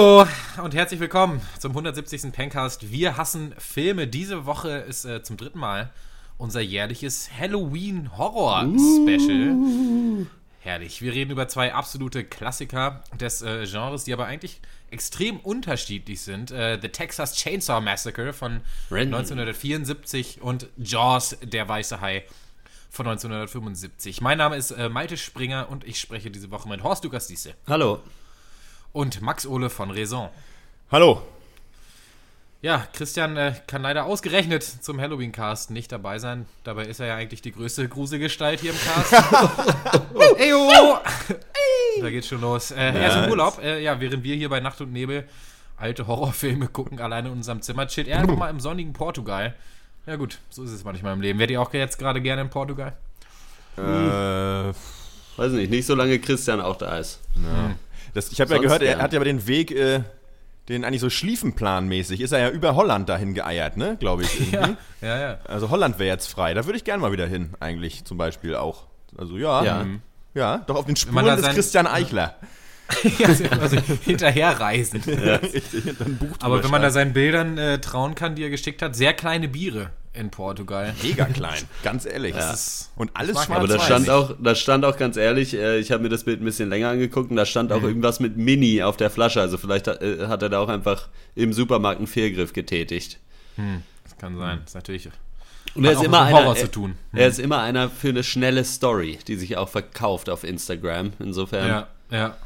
Hallo und herzlich willkommen zum 170. Pencast. Wir hassen Filme. Diese Woche ist äh, zum dritten Mal unser jährliches Halloween Horror Special. Uh. Herrlich. Wir reden über zwei absolute Klassiker des äh, Genres, die aber eigentlich extrem unterschiedlich sind. Äh, The Texas Chainsaw Massacre von Randy. 1974 und Jaws, der weiße Hai von 1975. Mein Name ist äh, Malte Springer und ich spreche diese Woche mit Horst Lukas Diese. Hallo. Und Max Ole von Raison. Hallo. Ja, Christian äh, kann leider ausgerechnet zum Halloween-Cast nicht dabei sein. Dabei ist er ja eigentlich die größte Gruselgestalt hier im Cast. Eyo! da geht's schon los. Äh, ja, er ist im Urlaub. Äh, ja, während wir hier bei Nacht und Nebel alte Horrorfilme gucken, alleine in unserem Zimmer, chillt er einfach mal im sonnigen Portugal. Ja gut, so ist es manchmal im Leben. Werdet ihr auch jetzt gerade gerne in Portugal? Äh, weiß nicht, nicht so lange Christian auch da ist. Ja. Hm. Das, ich habe ja gehört, er hat ja aber den Weg, äh, den eigentlich so schliefenplanmäßig, ist er ja über Holland dahin geeiert, ne, glaube ich. ja, ja, ja. Also Holland wäre jetzt frei. Da würde ich gerne mal wieder hin, eigentlich zum Beispiel auch. Also ja. Ja, ja doch auf den Spuren des Christian Eichler. ja, also hinterherreisen. Ja. Aber wenn man da seinen Bildern äh, trauen kann, die er geschickt hat, sehr kleine Biere in Portugal. Mega klein, ganz ehrlich. Ja. und alles schwarz Aber da stand auch, da stand auch ganz ehrlich, äh, ich habe mir das Bild ein bisschen länger angeguckt und da stand auch mhm. irgendwas mit Mini auf der Flasche. Also vielleicht hat, äh, hat er da auch einfach im Supermarkt einen Fehlgriff getätigt. Hm, das kann sein. Das ist natürlich. Und er ist immer einer, er, hm. er, ist immer einer für eine schnelle Story, die sich auch verkauft auf Instagram. Insofern. Ja, ja.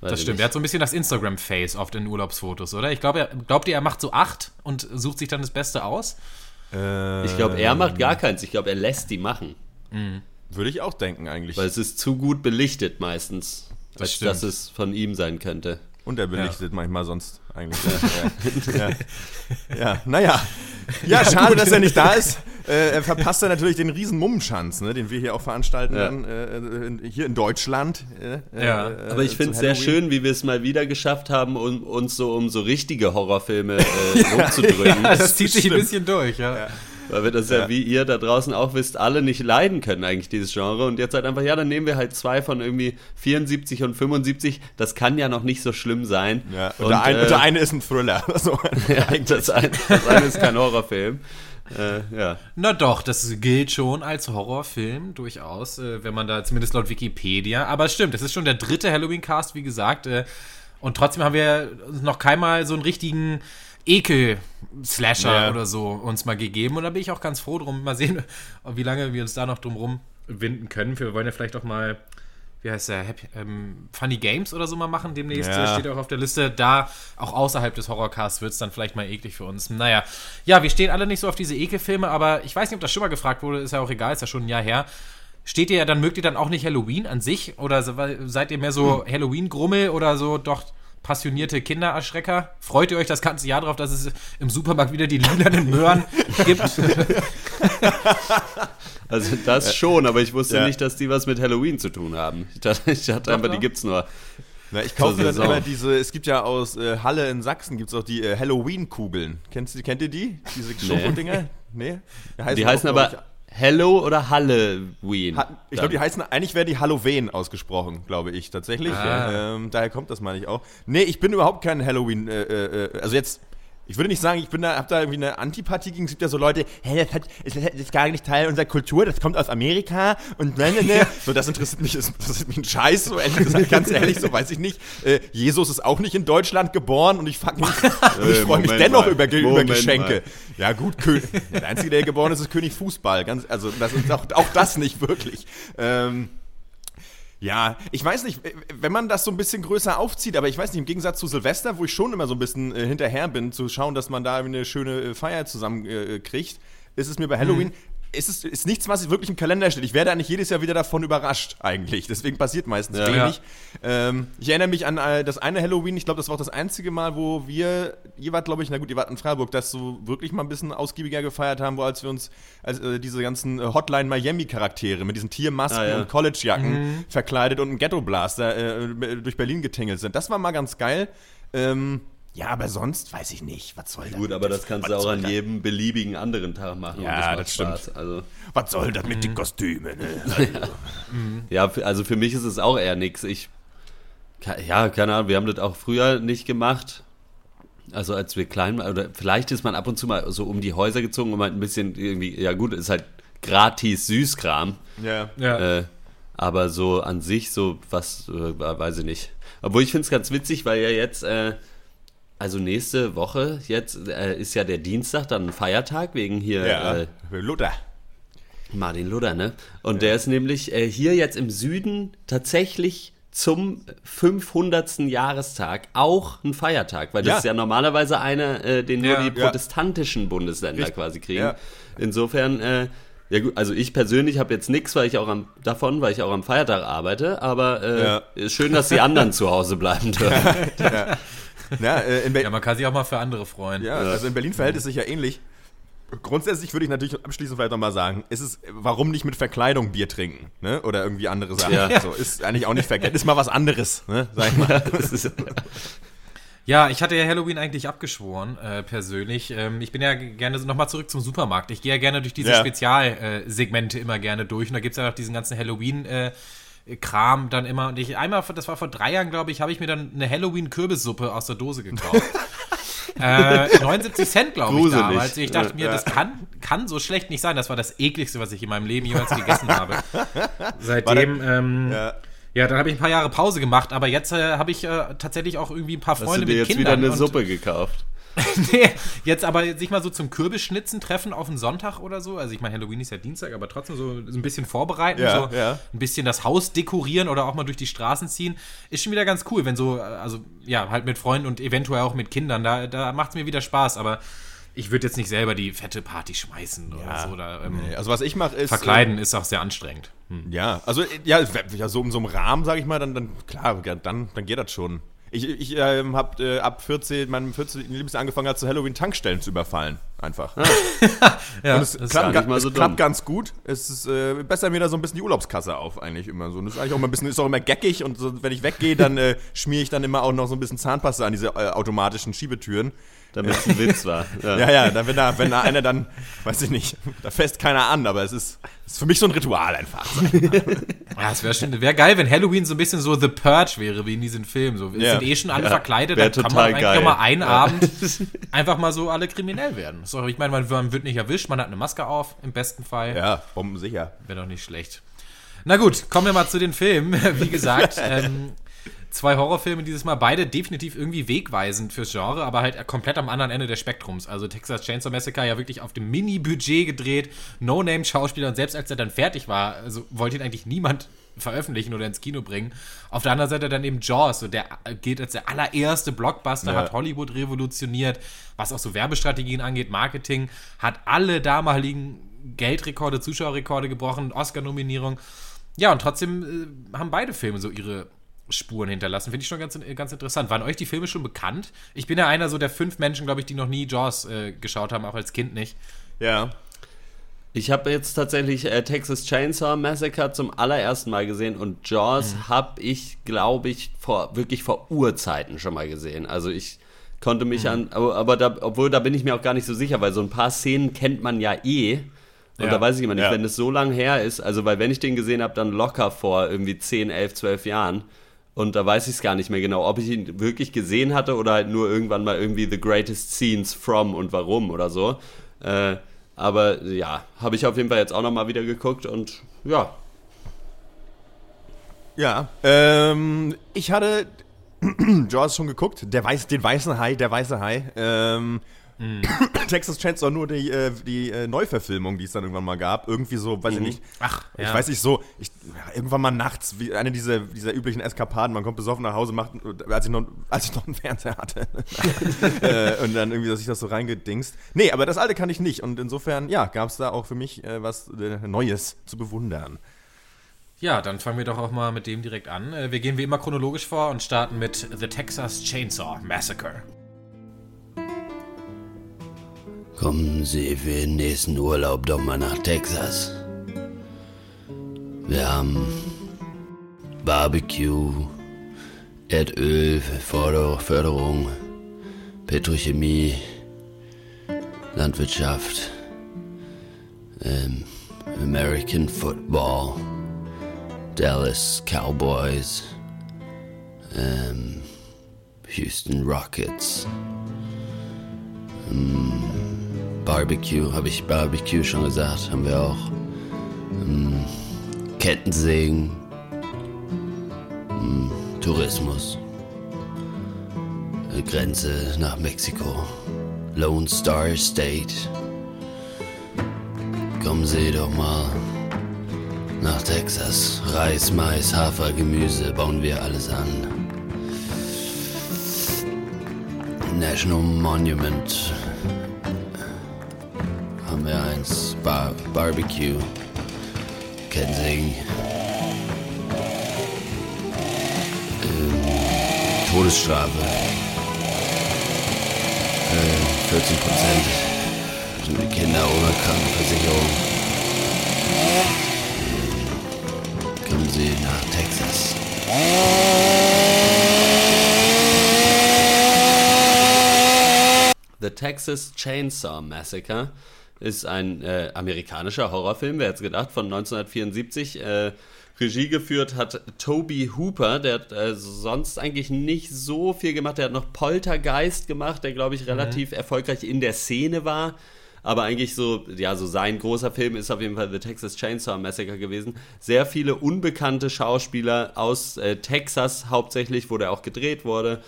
Das stimmt. Er hat so ein bisschen das Instagram-Face oft in Urlaubsfotos, oder? Ich glaube, glaubt ihr, er macht so acht und sucht sich dann das Beste aus? Äh, ich glaube, er macht gar keins. Ich glaube, er lässt die machen. Mhm. Würde ich auch denken, eigentlich. Weil es ist zu gut belichtet meistens, das als stimmt. dass es von ihm sein könnte. Und er belichtet ja. manchmal sonst eigentlich. ja, ja. ja, naja. Ja, schade, dass er nicht da ist. Äh, er verpasst ja natürlich den riesen Mummenschanz, ne, den wir hier auch veranstalten, ja. dann, äh, hier in Deutschland. Äh, ja, äh, aber ich finde es sehr schön, wie wir es mal wieder geschafft haben, um, uns so um so richtige Horrorfilme äh, rumzudrücken. ja, das zieht sich ein bisschen durch, ja. Weil wir das ja. ja. wie ihr da draußen auch wisst, alle nicht leiden können, eigentlich dieses Genre. Und jetzt halt einfach, ja, dann nehmen wir halt zwei von irgendwie 74 und 75. Das kann ja noch nicht so schlimm sein. Ja. Und, und, der, ein, äh, der, eine ist ein Thriller. so, ja, das, ein, das eine ist kein Horrorfilm. Äh, ja. Na doch, das gilt schon als Horrorfilm durchaus, äh, wenn man da zumindest laut Wikipedia. Aber es stimmt, das ist schon der dritte Halloween-Cast, wie gesagt. Äh, und trotzdem haben wir noch keinmal so einen richtigen Ekel-Slasher ja. oder so uns mal gegeben. Und da bin ich auch ganz froh drum. Mal sehen, wie lange wir uns da noch drum rumwinden können. Wir wollen ja vielleicht auch mal, wie heißt der, Happy, ähm, Funny Games oder so mal machen demnächst. Ja. Steht auch auf der Liste. Da, auch außerhalb des Horrorcasts, wird es dann vielleicht mal eklig für uns. Naja, ja, wir stehen alle nicht so auf diese Ekelfilme, aber ich weiß nicht, ob das schon mal gefragt wurde. Ist ja auch egal, ist ja schon ein Jahr her. Steht ihr ja dann, mögt ihr dann auch nicht Halloween an sich? Oder seid ihr mehr so hm. Halloween-Grummel oder so doch passionierte Kindererschrecker? Freut ihr euch das ganze Jahr darauf, dass es im Supermarkt wieder die lilanen Möhren gibt? Also das schon, aber ich wusste ja. nicht, dass die was mit Halloween zu tun haben. Ich dachte, ich dachte einfach, die gibt's nur. Na, ich kaufe mir dann immer diese, es gibt ja aus äh, Halle in Sachsen gibt es auch die äh, Halloween-Kugeln. Kennt, kennt ihr die? Diese Schokodinger? Nee. Die heißen, die heißen auch, aber Hello oder Halloween? Ha ich glaube, die heißen, eigentlich wäre die Halloween ausgesprochen, glaube ich, tatsächlich. Ah. Ähm, daher kommt das, meine ich auch. Nee, ich bin überhaupt kein Halloween, äh, äh, äh also jetzt ich würde nicht sagen, ich bin da, hab da irgendwie eine Antipathie gegen. Es gibt ja so Leute, hey, das, hat, das ist gar nicht Teil unserer Kultur, das kommt aus Amerika und ne, ne, ne. So, das interessiert mich, das interessiert mich ein Scheiß, so ehrlich gesagt, ganz ehrlich, so weiß ich nicht. Äh, Jesus ist auch nicht in Deutschland geboren und ich fucking, ich freue mich dennoch über, über Geschenke. Mal. Ja, gut, der Einzige, der geboren ist, ist König Fußball. Ganz, also, das ist auch, auch das nicht wirklich. Ähm, ja, ich weiß nicht, wenn man das so ein bisschen größer aufzieht, aber ich weiß nicht, im Gegensatz zu Silvester, wo ich schon immer so ein bisschen äh, hinterher bin, zu schauen, dass man da eine schöne äh, Feier zusammen äh, kriegt, ist es mir bei Halloween mhm es ist, ist nichts, was wirklich im Kalender steht. Ich werde eigentlich jedes Jahr wieder davon überrascht, eigentlich. Deswegen passiert meistens ja, wenig. Ja. Ähm, ich erinnere mich an äh, das eine Halloween, ich glaube, das war auch das einzige Mal, wo wir, ihr wart, glaube ich, na gut, ihr wart in Freiburg, das so wirklich mal ein bisschen ausgiebiger gefeiert haben, wo als wir uns als, äh, diese ganzen äh, Hotline Miami-Charaktere mit diesen Tiermasken ah, ja. und Collegejacken mhm. verkleidet und einem Ghetto-Blaster äh, durch Berlin getingelt sind. Das war mal ganz geil. Ähm, ja, aber sonst weiß ich nicht, was soll das? Gut, aber das kannst du auch an jedem beliebigen anderen Tag machen. Ja, das, das stimmt. Also, was soll das mit mhm. den Kostümen? Ne? Also. ja. ja, also für mich ist es auch eher nichts. Ich Ja, keine Ahnung, wir haben das auch früher nicht gemacht. Also als wir klein waren, oder vielleicht ist man ab und zu mal so um die Häuser gezogen, um halt ein bisschen irgendwie, ja gut, ist halt gratis Süßkram. Ja. ja. Äh, aber so an sich, so was, äh, weiß ich nicht. Obwohl ich finde es ganz witzig, weil ja jetzt, äh, also nächste Woche, jetzt äh, ist ja der Dienstag dann ein Feiertag wegen hier. Ja, äh, Luther. Martin Luther, ne? Und ja. der ist nämlich äh, hier jetzt im Süden tatsächlich zum 500. Jahrestag auch ein Feiertag, weil das ja. ist ja normalerweise einer, äh, den nur die protestantischen Bundesländer Richtig. quasi kriegen. Insofern, äh, ja gut, also ich persönlich habe jetzt nichts, weil ich auch am, davon, weil ich auch am Feiertag arbeite, aber äh, ist schön, dass die anderen zu Hause bleiben dürfen. ja. Ja, äh, ja, man kann sich auch mal für andere freuen. Ja, also in Berlin verhält es sich ja ähnlich. Grundsätzlich würde ich natürlich abschließend vielleicht nochmal sagen, ist es, warum nicht mit Verkleidung Bier trinken, ne? Oder irgendwie andere Sachen. Ja. So, ist eigentlich auch nicht verkehrt. Ist mal was anderes, ne? Sag ich mal. Ja, ich hatte ja Halloween eigentlich abgeschworen, äh, persönlich. Ähm, ich bin ja gerne nochmal zurück zum Supermarkt. Ich gehe ja gerne durch diese ja. Spezialsegmente äh, immer gerne durch. Und da gibt es ja noch diesen ganzen Halloween- äh, Kram dann immer. Und ich einmal, das war vor drei Jahren, glaube ich, habe ich mir dann eine Halloween-Kürbissuppe aus der Dose gekauft. äh, 79 Cent, glaube ich, damals. Ich dachte mir, das kann, kann so schlecht nicht sein. Das war das ekligste, was ich in meinem Leben jemals gegessen habe. Seitdem, ähm, ja. Ja, dann habe ich ein paar Jahre Pause gemacht, aber jetzt äh, habe ich äh, tatsächlich auch irgendwie ein paar Freunde Hast du dir mit jetzt Kindern. wieder eine Suppe gekauft? nee, jetzt aber sich mal so zum Kürbisschnitzen treffen auf einen Sonntag oder so. Also ich meine, Halloween ist ja Dienstag, aber trotzdem so ein bisschen vorbereiten, ja, so ja. ein bisschen das Haus dekorieren oder auch mal durch die Straßen ziehen, ist schon wieder ganz cool, wenn so, also ja, halt mit Freunden und eventuell auch mit Kindern, da, da macht es mir wieder Spaß, aber ich würde jetzt nicht selber die fette Party schmeißen oder ja, so. Oder, ähm, nee. Also was ich mache ist. Verkleiden äh, ist auch sehr anstrengend. Hm. Ja, also ja, ja, so in so einem Rahmen, sage ich mal, dann, dann klar, dann, dann geht das schon. Ich, ich äh, habe äh, ab 14, meinem 14. Lebensjahr angefangen hat, zu Halloween Tankstellen zu überfallen. Einfach. ja, und es klappt, so es klappt ganz gut. Es ist äh, besser mir da so ein bisschen die Urlaubskasse auf, eigentlich immer so. Und das ist eigentlich auch immer ein bisschen, ist auch immer geckig und so, wenn ich weggehe, dann äh, schmiere ich dann immer auch noch so ein bisschen Zahnpasta an diese äh, automatischen Schiebetüren. Damit es ein Witz war. Ja, ja, ja dann, wenn, da, wenn da einer dann, weiß ich nicht, da fässt keiner an, aber es ist, ist für mich so ein Ritual einfach. ja, es wäre wär geil, wenn Halloween so ein bisschen so The Purge wäre, wie in diesem Film. So, wir ja. sind eh schon alle ja, verkleidet, dann kann man eigentlich geil. mal einen ja. Abend einfach mal so alle kriminell werden. So, ich meine, man, man, wird nicht erwischt, man hat eine Maske auf, im besten Fall. Ja, bombensicher. Wäre doch nicht schlecht. Na gut, kommen wir mal zu den Filmen. Wie gesagt, ähm, zwei Horrorfilme dieses Mal, beide definitiv irgendwie wegweisend fürs Genre, aber halt komplett am anderen Ende des Spektrums. Also Texas Chainsaw Massacre ja wirklich auf dem Mini-Budget gedreht, No-Name-Schauspieler und selbst als er dann fertig war, also wollte ihn eigentlich niemand veröffentlichen oder ins Kino bringen. Auf der anderen Seite dann eben Jaws, so der geht als der allererste Blockbuster, ja. hat Hollywood revolutioniert, was auch so Werbestrategien angeht, Marketing, hat alle damaligen Geldrekorde, Zuschauerrekorde gebrochen, Oscar-Nominierung. Ja, und trotzdem äh, haben beide Filme so ihre Spuren hinterlassen. Finde ich schon ganz, ganz interessant. Waren euch die Filme schon bekannt? Ich bin ja einer so der fünf Menschen, glaube ich, die noch nie Jaws äh, geschaut haben, auch als Kind nicht. Ja. Ich habe jetzt tatsächlich äh, Texas Chainsaw Massacre zum allerersten Mal gesehen und Jaws mhm. habe ich, glaube ich, vor wirklich vor Urzeiten schon mal gesehen. Also ich konnte mich mhm. an, aber, aber da, obwohl da bin ich mir auch gar nicht so sicher, weil so ein paar Szenen kennt man ja eh. Und ja. da weiß ich immer nicht, ja. wenn es so lang her ist, also weil wenn ich den gesehen habe, dann locker vor irgendwie 10, 11, 12 Jahren. Und da weiß ich es gar nicht mehr genau, ob ich ihn wirklich gesehen hatte oder halt nur irgendwann mal irgendwie The Greatest Scenes from und warum oder so. Äh, aber ja, habe ich auf jeden Fall jetzt auch nochmal wieder geguckt und ja. Ja, ähm, ich hatte Jaws schon geguckt, der weiß, den weißen Hai, der weiße Hai. Ähm, Mm. Texas Chainsaw nur die, äh, die äh, Neuverfilmung, die es dann irgendwann mal gab. Irgendwie so, weiß mhm. ich nicht. Ach, ja. Ich weiß nicht, so, ich, ja, irgendwann mal nachts, wie eine dieser, dieser üblichen Eskapaden, man kommt besoffen nach Hause, macht, als ich noch, als ich noch einen Fernseher hatte. äh, und dann irgendwie, dass ich das so reingedingst. Nee, aber das alte kann ich nicht. Und insofern, ja, gab es da auch für mich äh, was äh, Neues zu bewundern. Ja, dann fangen wir doch auch mal mit dem direkt an. Äh, wir gehen wie immer chronologisch vor und starten mit The Texas Chainsaw Massacre. Kommen Sie für den nächsten Urlaub doch mal nach Texas. Wir haben Barbecue, Erdöl, Förderung, Petrochemie, Landwirtschaft, ähm, American Football, Dallas Cowboys, ähm, Houston Rockets. Ähm, Barbecue, habe ich Barbecue schon gesagt, haben wir auch. Ähm, Kettensägen. Ähm, Tourismus. Äh, Grenze nach Mexiko. Lone Star State. Kommen Sie doch mal nach Texas. Reis, Mais, Hafer, Gemüse bauen wir alles an. National Monument Bar Barbecue. Kensing. Ähm, um, Todesstrafe. Uh, äh, 14 Prozent. Die Kinder ohne Krankenversicherung. Ähm, kommen Sie nach Texas. The Texas Chainsaw Massacre ist ein äh, amerikanischer Horrorfilm, wer hätte gedacht, von 1974. Äh, Regie geführt hat Toby Hooper, der hat äh, sonst eigentlich nicht so viel gemacht. Der hat noch Poltergeist gemacht, der, glaube ich, relativ erfolgreich in der Szene war. Aber eigentlich so, ja, so sein großer Film ist auf jeden Fall The Texas Chainsaw Massacre gewesen. Sehr viele unbekannte Schauspieler aus äh, Texas hauptsächlich, wo der auch gedreht wurde.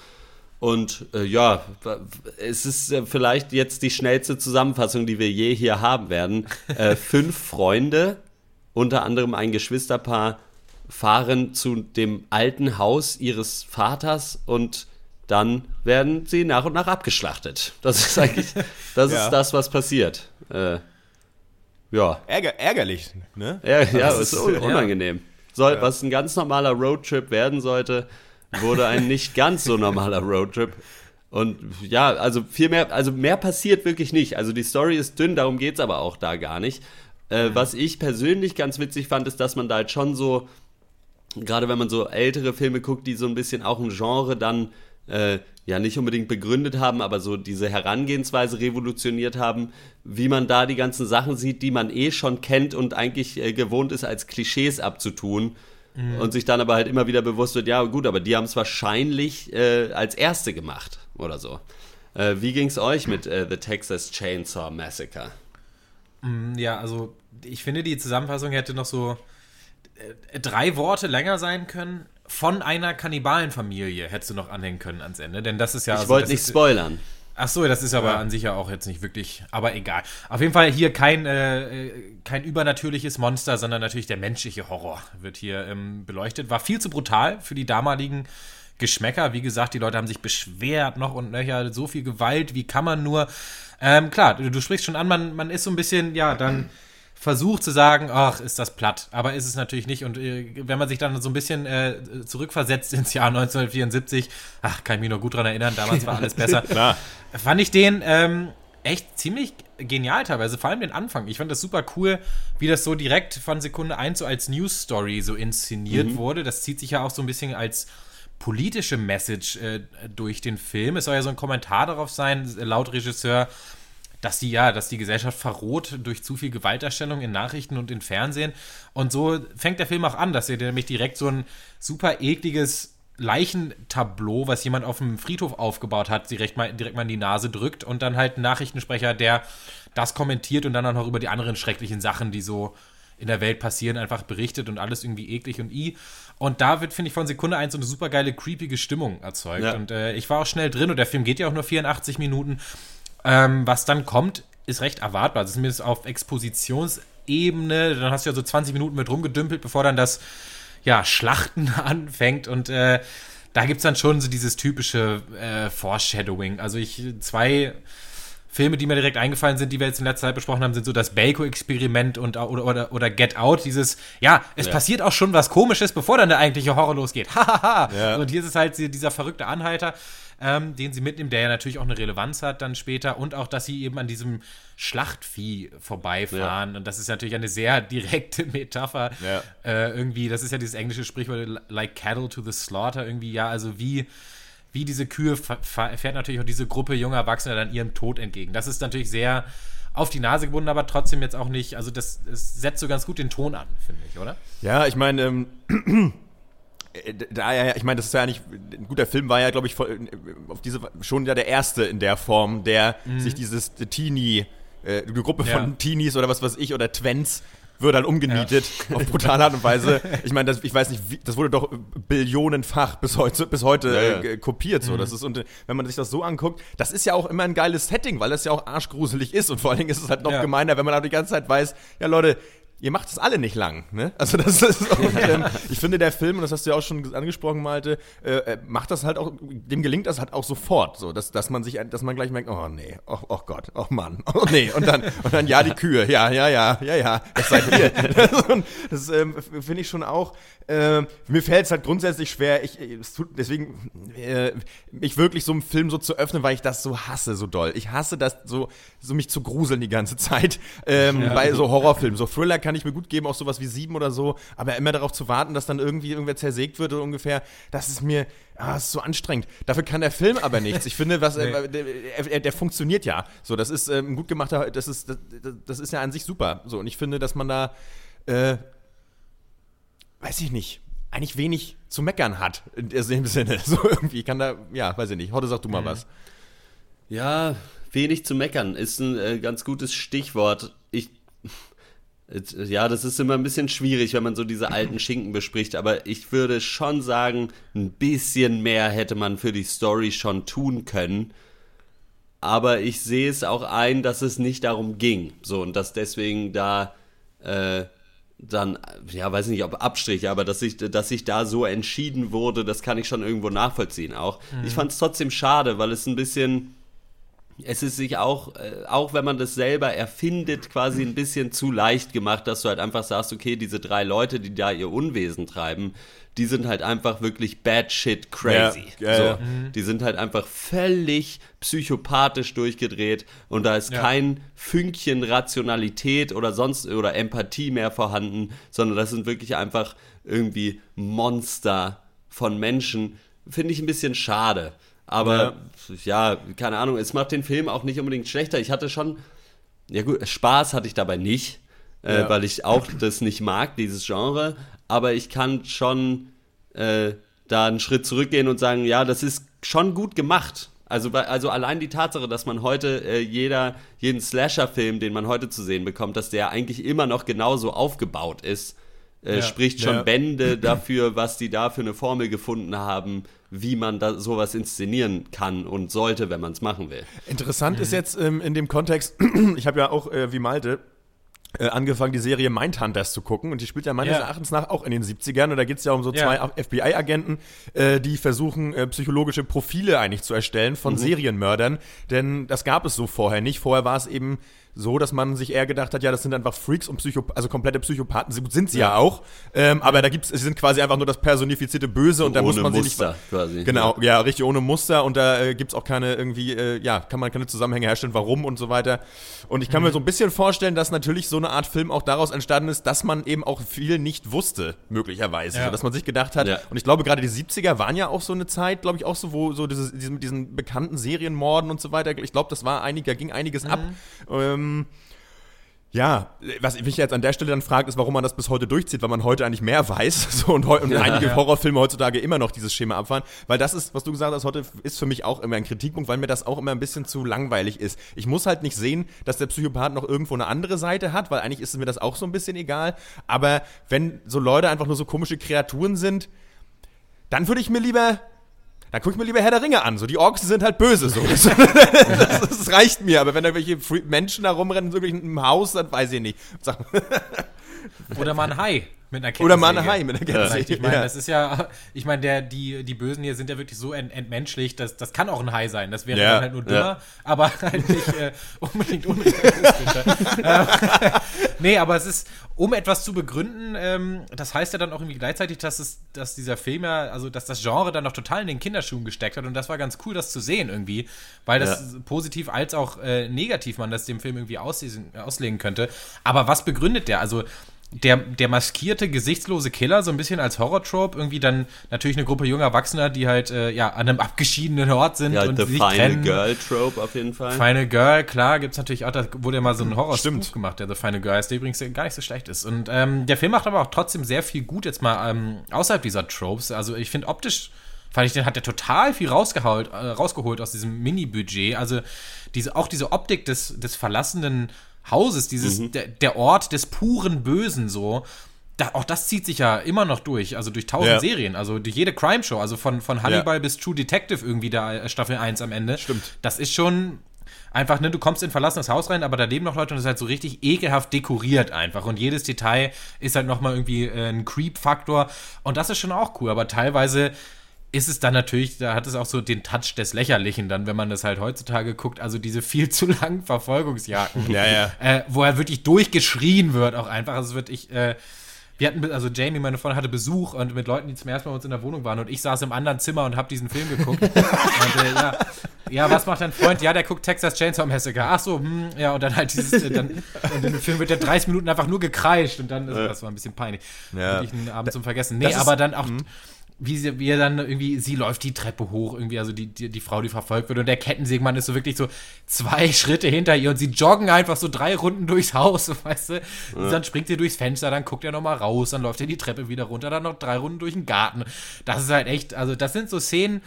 Und äh, ja, es ist äh, vielleicht jetzt die schnellste Zusammenfassung, die wir je hier haben werden. Äh, fünf Freunde, unter anderem ein Geschwisterpaar, fahren zu dem alten Haus ihres Vaters und dann werden sie nach und nach abgeschlachtet. Das ist eigentlich, das Ja. ist das, was passiert. Äh, ja. Ärger, ärgerlich, ne? Ja, ja, ist ist, un ja. unangenehm. Soll, Was ein ganz normaler Roadtrip werden sollte, wurde ein nicht ganz so normaler Roadtrip. Und ja, also viel mehr, also mehr passiert wirklich nicht. Also die Story ist dünn, darum geht's aber auch da gar nicht. Äh, was ich persönlich ganz witzig fand, ist, dass man da halt schon so, gerade wenn man so ältere Filme guckt, die so ein bisschen auch ein Genre dann äh, ja nicht unbedingt begründet haben, aber so diese Herangehensweise revolutioniert haben, wie man da die ganzen Sachen sieht, die man eh schon kennt und eigentlich äh, gewohnt ist, als Klischees abzutun. Und sich dann aber halt immer wieder bewusst wird, ja gut, aber die haben es wahrscheinlich äh, als Erste gemacht oder so. Äh, wie ging's euch mit äh, The Texas Chainsaw Massacre? Ja, also ich finde, die Zusammenfassung hätte noch so äh, drei Worte länger sein können. Von einer Kannibalenfamilie hättest du noch anhängen können ans Ende, denn das ist ja. Ich also, wollte nicht ist, spoilern. Ach so, das ist aber an sich ja auch jetzt nicht wirklich, aber egal. Auf jeden Fall hier kein, äh, kein übernatürliches Monster, sondern natürlich der menschliche Horror wird hier ähm, beleuchtet. War viel zu brutal für die damaligen Geschmäcker. Wie gesagt, die Leute haben sich beschwert noch und nöcher, so viel Gewalt, wie kann man nur. Ähm, klar, du, du sprichst schon an, man, man ist so ein bisschen, ja, dann versucht zu sagen, ach, ist das platt. Aber ist es natürlich nicht. Und äh, wenn man sich dann so ein bisschen äh, zurückversetzt ins Jahr 1974, ach, kann ich mich noch gut dran erinnern, damals war alles besser. Klar. Fand ich den ähm, echt ziemlich genial teilweise, vor allem den Anfang. Ich fand das super cool, wie das so direkt von Sekunde 1 so als News-Story so inszeniert wurde. Das zieht sich ja auch so ein bisschen als politische Message äh, durch den Film. Es soll ja so ein Kommentar darauf sein, laut Regisseur, dass die ja, dass die Gesellschaft verroht durch zu viel Gewalterstellung in Nachrichten und in Fernsehen. Und so fängt der Film auch an, dass er nämlich direkt so ein super ekliges Leichentableau, was jemand auf dem Friedhof aufgebaut hat, direkt mal, direkt mal in die Nase drückt und dann halt ein Nachrichtensprecher, der das kommentiert und dann auch noch über die anderen schrecklichen Sachen, die so in der Welt passieren, einfach berichtet und alles irgendwie eklig und i. Und da wird, finde ich, von Sekunde eins so eine super geile, creepige Stimmung erzeugt. Ja. Und äh, ich war auch schnell drin und der Film geht ja auch nur 84 Minuten. Ähm, was dann kommt, ist recht erwartbar. Das ist zumindest auf Expositionsebene. Dann hast du ja so 20 Minuten mit rumgedümpelt, bevor dann das ja, Schlachten anfängt. Und äh, da gibt es dann schon so dieses typische äh, Foreshadowing. Also ich, zwei Filme, die mir direkt eingefallen sind, die wir jetzt in letzter Zeit besprochen haben, sind so das Baco-Experiment und oder, oder, oder Get Out. Dieses, ja, es Ja. passiert auch schon was Komisches, bevor dann der eigentliche Horror losgeht. Hahaha. Ja. Und hier ist es halt die- dieser verrückte Anhalter, ähm, den sie mitnimmt, der ja natürlich auch eine Relevanz hat dann später und auch, dass sie eben an diesem Schlachtvieh vorbeifahren. Und das ist natürlich eine sehr direkte Metapher. Ja. Äh, irgendwie, das ist ja dieses englische Sprichwort, like cattle to the slaughter, irgendwie, ja, also wie wie diese Kühe fährt natürlich auch diese Gruppe junger Erwachsener dann ihrem Tod entgegen. Das ist natürlich sehr auf die Nase gebunden, aber trotzdem jetzt auch nicht, also das, das setzt so ganz gut den Ton an, finde ich, oder? Ja, ich meine, ähm, äh, da ja, ich meine, das ist ja nicht, ein guter Film war ja, glaube ich, auf diese, schon ja der erste in der Form, der mhm. sich dieses Teenie, äh, eine Gruppe ja. von Teenies oder was weiß ich, oder Twents wird dann umgenietet ja. auf brutale Art und Weise. Ich meine, ich weiß nicht, wie, das wurde doch billionenfach bis heute, bis heute ja, ja. Äh, kopiert. So. Mhm. Das ist, und wenn man sich das so anguckt, das ist ja auch immer ein geiles Setting, weil das ja auch arschgruselig ist. Und vor allen Dingen ist es halt noch gemeiner, wenn man auch die ganze Zeit weiß, ja Leute, ihr macht es alle nicht lang. Ne? Also das ist und, ähm, ich finde der Film, und das hast du ja auch schon angesprochen, Malte, äh, äh, macht das halt auch, dem gelingt das halt auch sofort, so dass, dass man sich, dass man gleich merkt, oh nee, oh, oh Gott, oh Mann, oh nee, und dann und dann ja die Kühe, ja ja ja ja ja, das seid ihr. das, das ähm, finde ich schon auch. Äh, mir fällt es halt grundsätzlich schwer, ich, es tut, deswegen äh, mich wirklich so einen Film so zu öffnen, weil ich das so hasse, so doll. Ich hasse das so, so mich zu gruseln die ganze Zeit ähm, ja. bei so Horrorfilmen. So Thriller kann ich mir gut geben, auch sowas wie Sieben oder so, aber immer darauf zu warten, dass dann irgendwie irgendwer zersägt wird oder ungefähr, das ist mir, ah, das ist so anstrengend. Dafür kann der Film aber nichts. Ich finde, was, nee. äh, der, der, der, funktioniert ja. So, das ist ähm, gut gemachter, das ist, das, das, ist ja an sich super. So, und ich finde, dass man da, äh, weiß ich nicht, eigentlich wenig zu meckern hat in dem Sinne. So irgendwie kann da, ja, weiß ich nicht. Heute sag du mal mhm. was. Ja, wenig zu meckern ist ein äh, ganz gutes Stichwort. Ich ja, das ist immer ein bisschen schwierig, wenn man so diese alten Schinken bespricht, aber ich würde schon sagen, ein bisschen mehr hätte man für die Story schon tun können. Aber ich sehe es auch ein, dass es nicht darum ging. So, und dass deswegen da äh, dann, ja, weiß nicht, ob Abstriche, aber dass sich, dass sich da so entschieden wurde, das kann ich schon irgendwo nachvollziehen auch. Mhm. Ich fand es trotzdem schade, weil es ein bisschen es ist sich auch, äh, auch wenn man das selber erfindet, quasi ein bisschen zu leicht gemacht, dass du halt einfach sagst, okay, diese drei Leute, die da ihr Unwesen treiben, die sind halt einfach wirklich bad shit crazy. Ja, ja, so, ja. Mhm. Die sind halt einfach völlig psychopathisch durchgedreht und da ist kein Fünkchen Rationalität oder sonst oder Empathie mehr vorhanden, sondern das sind wirklich einfach irgendwie Monster von Menschen. Finde ich ein bisschen schade. Aber ja. ja, keine Ahnung, es macht den Film auch nicht unbedingt schlechter. Ich hatte schon, ja gut, Spaß hatte ich dabei nicht, äh, ja. weil ich auch das nicht mag, dieses Genre. Aber ich kann schon äh, da einen Schritt zurückgehen und sagen, ja, das ist schon gut gemacht. Also, also allein die Tatsache, dass man heute äh, jeder, jeden Slasher-Film, den man heute zu sehen bekommt, dass der eigentlich immer noch genauso aufgebaut ist, äh, ja, spricht schon ja. Bände dafür, was die da für eine Formel gefunden haben, wie man da sowas inszenieren kann und sollte, wenn man es machen will. Interessant mhm. ist jetzt ähm, in dem Kontext, ich habe ja auch äh, wie Malte äh, angefangen, die Serie Mindhunters zu gucken. Und die spielt ja meines yeah. Erachtens nach auch in den 70ern. Und da geht es ja um so zwei yeah. FBI-Agenten, äh, die versuchen, äh, psychologische Profile eigentlich zu erstellen von mhm. Serienmördern. Denn das gab es so vorher nicht. Vorher war es eben so, dass man sich eher gedacht hat, ja, das sind einfach Freaks und Psycho also komplette Psychopathen. Sie, sind sie ja, ja auch. Ähm, aber da gibt's, sie sind quasi einfach nur das personifizierte Böse und da muss man Muster, sie nicht. Quasi. Genau, ja. richtig ohne Muster und da äh, gibt's auch keine irgendwie, äh, ja, kann man keine Zusammenhänge herstellen, warum und so weiter. Und ich kann mhm. mir so ein bisschen vorstellen, dass natürlich so eine Art Film auch daraus entstanden ist, dass man eben auch viel nicht wusste, möglicherweise. Ja. So, dass man sich gedacht hat, ja. und ich glaube, gerade die 70er waren ja auch so eine Zeit, glaube ich, auch so, wo so diese, diese, mit diesen bekannten Serienmorden und so weiter, ich glaube, das war einig, da ging einiges mhm. ab. Ähm, ähm, ja, was mich jetzt an der Stelle dann fragt, ist, warum man das bis heute durchzieht, weil man heute eigentlich mehr weiß so, und, und ja, einige ja. Horrorfilme heutzutage immer noch dieses Schema abfahren. Weil das ist, was du gesagt hast, heute ist für mich auch immer ein Kritikpunkt, weil mir das auch immer ein bisschen zu langweilig ist. Ich muss halt nicht sehen, dass der Psychopath noch irgendwo eine andere Seite hat, weil eigentlich ist mir das auch so ein bisschen egal. Aber wenn so Leute einfach nur so komische Kreaturen sind, dann würde ich mir lieber dann guck ich mir lieber Herr der Ringe an. So, die Orks sind halt böse. So. Das, das, reicht mir. Aber wenn da welche Menschen da rumrennen, wirklich in einem Haus, dann weiß ich nicht. Oder mal ein Hai. Mit einer Oder mal eine Hai mit einer Kettensäge. Ich meine, ja. das ist ja, ich meine, der, die, die Bösen hier sind ja wirklich so ent, entmenschlicht, dass, das kann auch ein Hai sein. Das wäre ja. dann halt nur dümmer, ja. aber halt nicht äh, unbedingt unrealistischer. Ähm, nee, aber es ist, um etwas zu begründen, ähm, das heißt ja dann auch irgendwie gleichzeitig, dass es, dass dieser Film ja, also dass das Genre dann noch total in den Kinderschuhen gesteckt hat und das war ganz cool, das zu sehen irgendwie, weil das positiv als auch äh, negativ man das dem Film irgendwie auslesen, auslegen könnte. Aber was begründet der? Also der, der maskierte, gesichtslose Killer, so ein bisschen als Horror-Trope, irgendwie dann natürlich eine Gruppe junger Erwachsener, die halt äh, ja an einem abgeschiedenen Ort sind Ja, und The sich Final trennen. Girl Trope auf jeden Fall. Final Girl, klar, gibt's natürlich auch, da wurde ja mal so ein horror Stimmt. gemacht, der The Final Girl ist, der übrigens gar nicht so schlecht ist. Und ähm, der Film macht aber auch trotzdem sehr viel gut jetzt mal ähm, außerhalb dieser Tropes. Also ich finde optisch, fand ich, den hat der total viel rausgeholt, äh, rausgeholt aus diesem Mini-Budget. Also diese, auch diese Optik des, des verlassenen Hauses, dieses, Mhm. der, der Ort des puren Bösen so. Da, auch das zieht sich ja immer noch durch, also durch tausend Ja. Serien, also durch jede Crime-Show, also von, von Hannibal bis True Detective irgendwie da äh, Staffel 1 am Ende. Stimmt. Das ist schon einfach, ne, du kommst in ein verlassenes Haus rein, aber da leben noch Leute und es ist halt so richtig ekelhaft dekoriert einfach. Und jedes Detail ist halt nochmal irgendwie äh, ein Creep-Faktor. Und das ist schon auch cool, aber teilweise ist es dann natürlich, da hat es auch so den Touch des Lächerlichen dann, wenn man das halt heutzutage guckt, also diese viel zu langen Verfolgungsjagden. Ja, ja. Äh, wo er wirklich durchgeschrien wird auch einfach. Also es wird, ich, äh, wir hatten, also Jamie, meine Freundin, hatte Besuch und mit Leuten, die zum ersten Mal bei uns in der Wohnung waren und ich saß im anderen Zimmer und habe diesen Film geguckt. und äh, ja, ja, was macht dein Freund? Ja, der guckt Texas Chainsaw Massacre. Ach so, hm, ja, und dann halt dieses, äh, dann, und im Film wird der 30 Minuten einfach nur gekreischt und dann, also, das war ein bisschen peinlich. Ja. Wirklich ein Abend zum Vergessen. Nee, ist- aber dann auch, wie, sie, wie er dann irgendwie, sie läuft die Treppe hoch, irgendwie, also die, die, die Frau, die verfolgt wird und der Kettensägenmann ist so wirklich so zwei Schritte hinter ihr und sie joggen einfach so drei Runden durchs Haus, weißt du. Und Dann springt sie durchs Fenster, dann guckt er nochmal raus, dann läuft er die Treppe wieder runter, dann noch drei Runden durch den Garten. Das ist halt echt, also das sind so Szenen,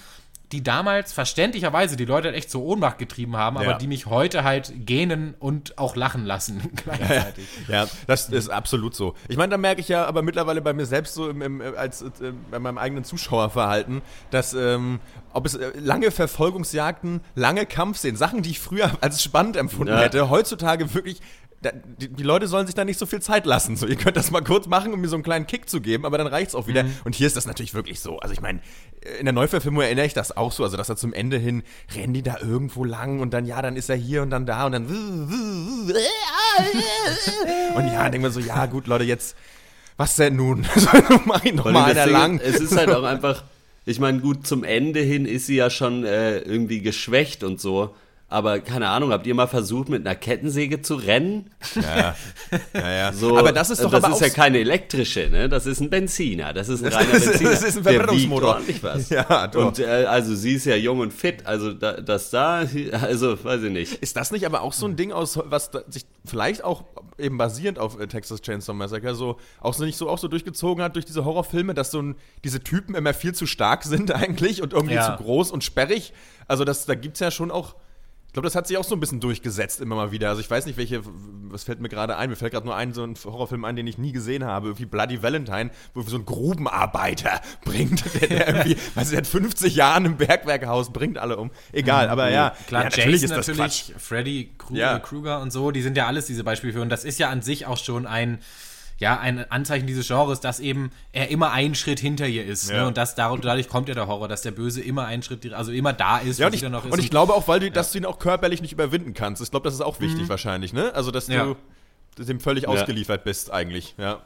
die damals verständlicherweise die Leute halt echt zur Ohnmacht getrieben haben, aber Ja. die mich heute halt gähnen und auch lachen lassen gleichzeitig. Ja, das ist absolut so. Ich meine, da merke ich ja aber mittlerweile bei mir selbst so im, im, als äh, bei meinem eigenen Zuschauerverhalten, dass ähm, ob es äh, lange Verfolgungsjagden, lange Kampfszenen, Sachen, die ich früher als spannend empfunden Ja. hätte, heutzutage wirklich da, die, die Leute sollen sich da nicht so viel Zeit lassen. So, ihr könnt das mal kurz machen, um mir so einen kleinen Kick zu geben, aber dann reicht's auch wieder. Und hier ist das natürlich wirklich so. Also ich meine, in der Neuverfilmung erinnere ich das auch so, also dass er zum Ende hin rennen die da irgendwo lang und dann ja, dann ist er hier und dann da und dann und ja, denken wir so, ja gut, Leute, jetzt was denn nun? Mach ihn doch mal einer lang. Es ist halt auch einfach, ich meine, gut, zum Ende hin ist sie ja schon äh, irgendwie geschwächt und so. Aber keine Ahnung, habt ihr mal versucht, mit einer Kettensäge zu rennen? Ja, ja, ja. So, aber das ist doch das aber ist auch ja keine elektrische, ne? Das ist ein Benziner. Das ist ein reiner das ist- Benziner. das ist ein Verbrennungsmotor. was. Ja, doch. Und äh, also sie ist ja jung und fit. Also da, das da, also weiß ich nicht. Ist das nicht aber auch so ein Ding aus, was da sich vielleicht auch eben basierend auf äh, Texas Chainsaw Massacre so auch so nicht so auch so durchgezogen hat durch diese Horrorfilme, dass so ein, diese Typen immer viel zu stark sind eigentlich und irgendwie Ja. zu groß und sperrig. Also das, da gibt's ja schon auch. Ich glaube, das hat sich auch so ein bisschen durchgesetzt immer mal wieder. Also ich weiß nicht, welche, was fällt mir gerade ein? Mir fällt gerade nur ein, so ein Horrorfilm ein, den ich nie gesehen habe, irgendwie Bloody Valentine, wo so ein Grubenarbeiter bringt, der, der irgendwie, weiß ich, seit 50 Jahren im Bergwerkhaus bringt alle um. Egal, aber ja, Klar, ja, Jason das natürlich, Freddy Krueger, Ja. Krueger und so, die sind ja alles diese Beispiele für. Und das ist ja an sich auch schon ein, ja, ein Anzeichen dieses Genres, dass eben er immer einen Schritt hinter ihr ist. Ja. Ne? Und das, dadurch, kommt ja der Horror, dass der Böse immer einen Schritt, also immer da ist, Ja, und ich, noch ist. und ich glaube auch, weil du, dass du ihn auch körperlich nicht überwinden kannst. Ich glaube, das ist auch wichtig wahrscheinlich, ne? Also, dass du dem völlig ausgeliefert bist eigentlich, ja.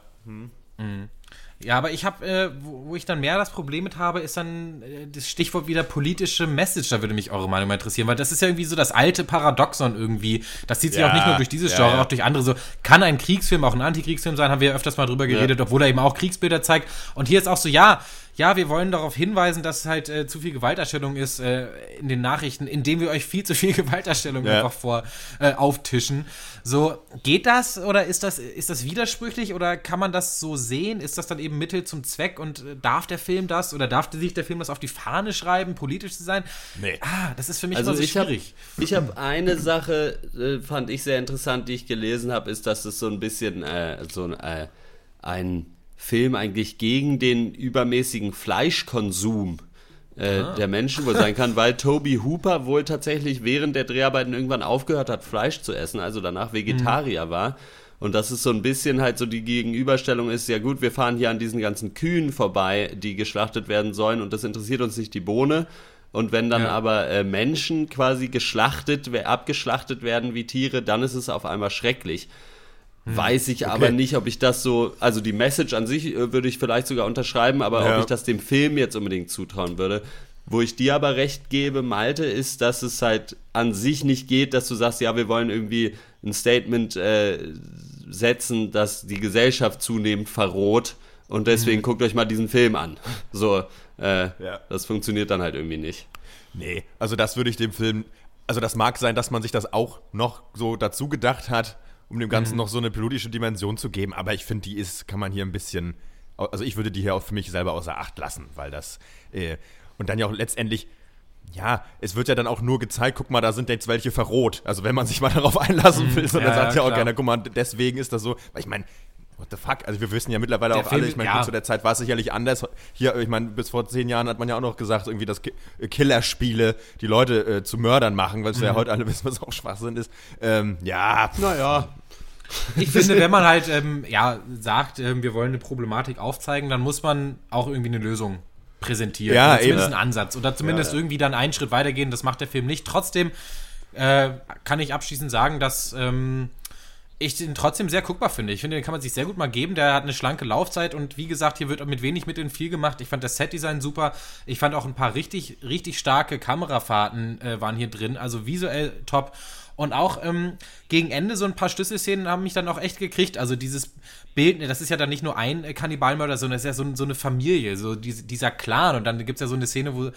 Ja, aber ich habe, äh, wo, wo ich dann mehr das Problem mit habe, ist dann äh, das Stichwort wieder politische Message. Da würde mich eure Meinung mal interessieren, weil das ist ja irgendwie so das alte Paradoxon irgendwie. Das zieht sich Ja, auch nicht nur durch dieses ja, Genre, ja. auch durch andere. So kann ein Kriegsfilm auch ein Antikriegsfilm sein, haben wir ja öfters mal drüber geredet, obwohl er eben auch Kriegsbilder zeigt. Und hier ist auch so, ja, ja, wir wollen darauf hinweisen, dass es halt äh, zu viel Gewalterstellung ist äh, in den Nachrichten, indem wir euch viel zu viel Gewalterstellung Ja. einfach vor äh, auftischen. So, geht das oder ist das, ist das widersprüchlich oder kann man das so sehen? Ist das dann eben Mittel zum Zweck und äh, darf der Film das oder darf sich der Film das auf die Fahne schreiben, politisch zu sein? Nee. Ah, das ist für mich Also immer so ich habe schwierig. ich hab eine Sache, äh, fand ich sehr interessant, die ich gelesen habe, ist, dass es so ein bisschen äh, so ein, äh, ein Film eigentlich gegen den übermäßigen Fleischkonsum äh, der Menschen wohl sein kann, weil Toby Hooper wohl tatsächlich während der Dreharbeiten irgendwann aufgehört hat, Fleisch zu essen, also danach Vegetarier war. Und das ist so ein bisschen halt so die Gegenüberstellung ist, ja gut, wir fahren hier an diesen ganzen Kühen vorbei, die geschlachtet werden sollen und das interessiert uns nicht die Bohne. Und wenn dann Ja. aber äh, Menschen quasi geschlachtet, abgeschlachtet werden wie Tiere, dann ist es auf einmal schrecklich. Weiß ich aber nicht, ob ich das so, also die Message an sich äh, würde ich vielleicht sogar unterschreiben, aber Ja. ob ich das dem Film jetzt unbedingt zutrauen würde. Wo ich dir aber recht gebe, Malte, ist, dass es halt an sich nicht geht, dass du sagst, ja, wir wollen irgendwie ein Statement äh, setzen, dass die Gesellschaft zunehmend verroht und deswegen mhm. guckt euch mal diesen Film an. So, äh, ja. das funktioniert dann halt irgendwie nicht. Nee, also das würde ich dem Film, also das mag sein, dass man sich das auch noch so dazu gedacht hat, um dem Ganzen mhm. noch so eine politische Dimension zu geben, aber ich finde, die ist, kann man hier ein bisschen, also ich würde die hier auch für mich selber außer Acht lassen, weil das, äh, und dann ja auch letztendlich, ja, es wird ja dann auch nur gezeigt, guck mal, da sind jetzt welche verroht. Also wenn man sich mal darauf einlassen mhm. will, so, dann ja, sagt ja auch keiner, guck mal, deswegen ist das so. Weil ich meine, what the fuck? Also wir wissen ja mittlerweile der auch Film, alle, ich meine, ja. zu der Zeit war es sicherlich anders. Hier, ich meine, bis vor zehn Jahren hat man ja auch noch gesagt, irgendwie, dass Killerspiele die Leute äh, zu Mördern machen, weil es mhm. ja heute alle wissen, was auch Schwachsinn ist. Ähm, ja, naja. Ich finde, wenn man halt ähm, ja, sagt, ähm, wir wollen eine Problematik aufzeigen, dann muss man auch irgendwie eine Lösung präsentieren. Ja, oder zumindest eben. einen Ansatz. Oder zumindest ja, ja. irgendwie dann einen Schritt weitergehen. Das macht der Film nicht. Trotzdem äh, kann ich abschließend sagen, dass ähm, ich den trotzdem sehr guckbar finde. Ich finde, den kann man sich sehr gut mal geben. Der hat eine schlanke Laufzeit und wie gesagt, hier wird mit wenig Mitteln viel gemacht. Ich fand das Setdesign super. Ich fand auch ein paar richtig, richtig starke Kamerafahrten äh, waren hier drin. Also visuell top. Und auch ähm, gegen Ende so ein paar Schlüsselszenen haben mich dann auch echt gekriegt. Also dieses Bild, das ist ja dann nicht nur ein äh, Kannibalmörder, sondern es ist ja so, so eine Familie, so diese, dieser Clan. Und dann gibt es ja so eine Szene, wo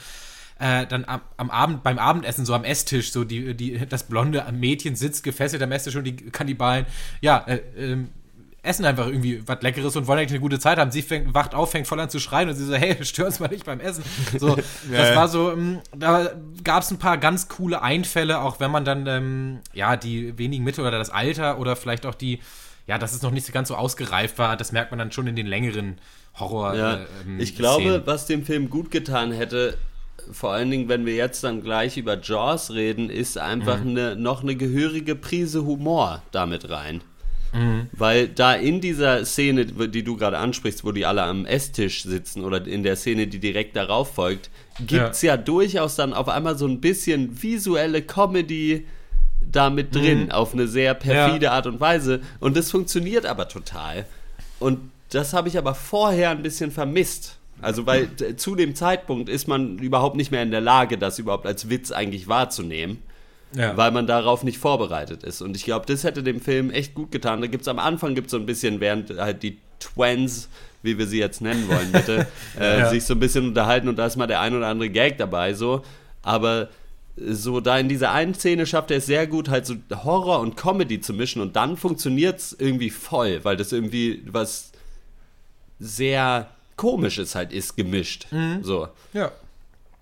äh, dann am, am, Abend, beim Abendessen, so am Esstisch, so die, die, das blonde Mädchen sitzt gefesselt am Esstisch und die Kannibalen, ja, äh, äh, essen einfach irgendwie was Leckeres und wollen eigentlich eine gute Zeit haben. Sie fängt, wacht auf, fängt voll an zu schreien und sie so, hey, stör uns mal nicht beim Essen. So, das war so, ähm, da gab es ein paar ganz coole Einfälle, auch wenn man dann, ähm, ja, die wenigen Mittel oder das Alter oder vielleicht auch die, ja, dass es noch nicht ganz so ausgereift war, das merkt man dann schon in den längeren Horror. Ja, äh, ähm, ich glaube, Szenen. was dem Film gut getan hätte, vor allen Dingen, wenn wir jetzt dann gleich über Jaws reden, ist einfach mhm. eine, noch eine gehörige Prise Humor damit rein. Mhm. Weil da in dieser Szene, die du gerade ansprichst, wo die alle am Esstisch sitzen oder in der Szene, die direkt darauf folgt, gibt es ja. ja. durchaus dann auf einmal so ein bisschen visuelle Comedy da mit drin, mhm. auf eine sehr perfide ja. Art und Weise. Und das funktioniert aber total. Und das habe ich aber vorher ein bisschen vermisst. Also, weil zu dem Zeitpunkt ist man überhaupt nicht mehr in der Lage, das überhaupt als Witz eigentlich wahrzunehmen. Ja. Weil man darauf nicht vorbereitet ist. Und ich glaube, das hätte dem Film echt gut getan. Da gibt es am Anfang gibt's so ein bisschen, während halt die Twins, wie wir sie jetzt nennen wollen, bitte, äh, ja. sich so ein bisschen unterhalten und da ist mal der ein oder andere Gag dabei, so. Aber so da in dieser einen Szene schafft er es sehr gut, halt so Horror und Comedy zu mischen und dann funktioniert es irgendwie voll, weil das irgendwie was sehr Komisches halt ist gemischt. Mhm. So. Ja.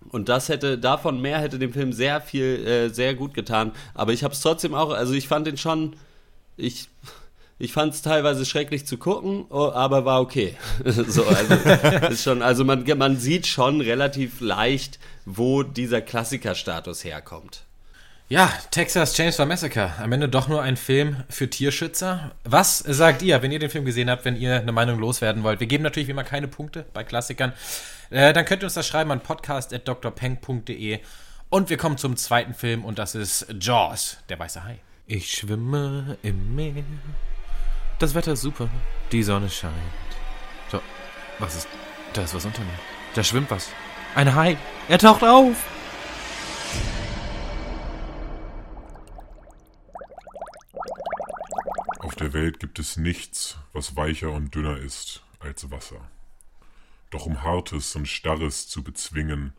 Und das hätte, davon mehr hätte dem Film sehr viel, äh, sehr gut getan. Aber ich habe es trotzdem auch, also ich fand den schon, ich, ich fand es teilweise schrecklich zu gucken, aber war okay. so, also, ist schon, also man, man sieht schon relativ leicht, wo dieser Klassikerstatus herkommt. Ja, Texas Chainsaw Massacre. Am Ende doch nur ein Film für Tierschützer. Was sagt ihr, wenn ihr den Film gesehen habt, wenn ihr eine Meinung loswerden wollt? Wir geben natürlich wie immer keine Punkte bei Klassikern. Äh, dann könnt ihr uns das schreiben an podcast.drpeng.de. Und wir kommen zum zweiten Film und das ist Jaws, der weiße Hai. Ich schwimme im Meer. Das Wetter ist super. Die Sonne scheint. So, was ist. Da ist was unter mir. Da schwimmt was. Ein Hai. Er taucht auf. Der Welt gibt es nichts, was weicher und dünner ist als Wasser. Doch um Hartes und Starres zu bezwingen,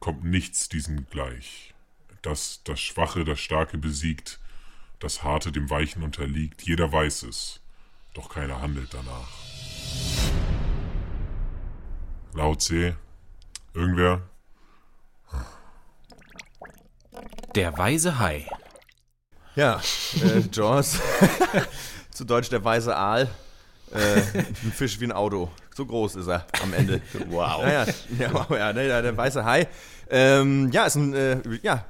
kommt nichts diesem gleich. Dass das Schwache das Starke besiegt, das Harte dem Weichen unterliegt, jeder weiß es, doch keiner handelt danach. Laut See, irgendwer? Der weise Hai. Ja, äh, Jaws. zu Deutsch der weiße Aal. Äh, ein Fisch wie ein Auto. So groß ist er am Ende. Wow. Ja, ja, ja der, der, weiße Hai. Ähm, ja, ist ein äh, ja,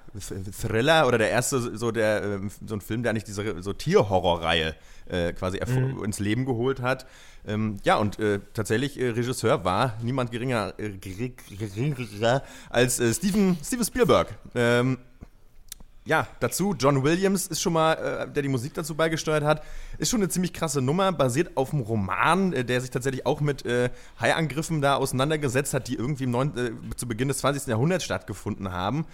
Thriller oder der erste so der äh, so ein Film, der eigentlich diese so Tierhorrorreihe äh, quasi mhm. ins Leben geholt hat. Ähm, ja, und äh, tatsächlich äh, Regisseur war niemand geringer, äh, geringer als Steven, Steven Spielberg. Ähm, ja, dazu, John Williams ist schon mal, äh, der die Musik dazu beigesteuert hat, ist schon eine ziemlich krasse Nummer, basiert auf einem Roman, äh, der sich tatsächlich auch mit äh, Haiangriffen da auseinandergesetzt hat, die irgendwie im 9, äh, zu Beginn des 20. Jahrhunderts stattgefunden haben.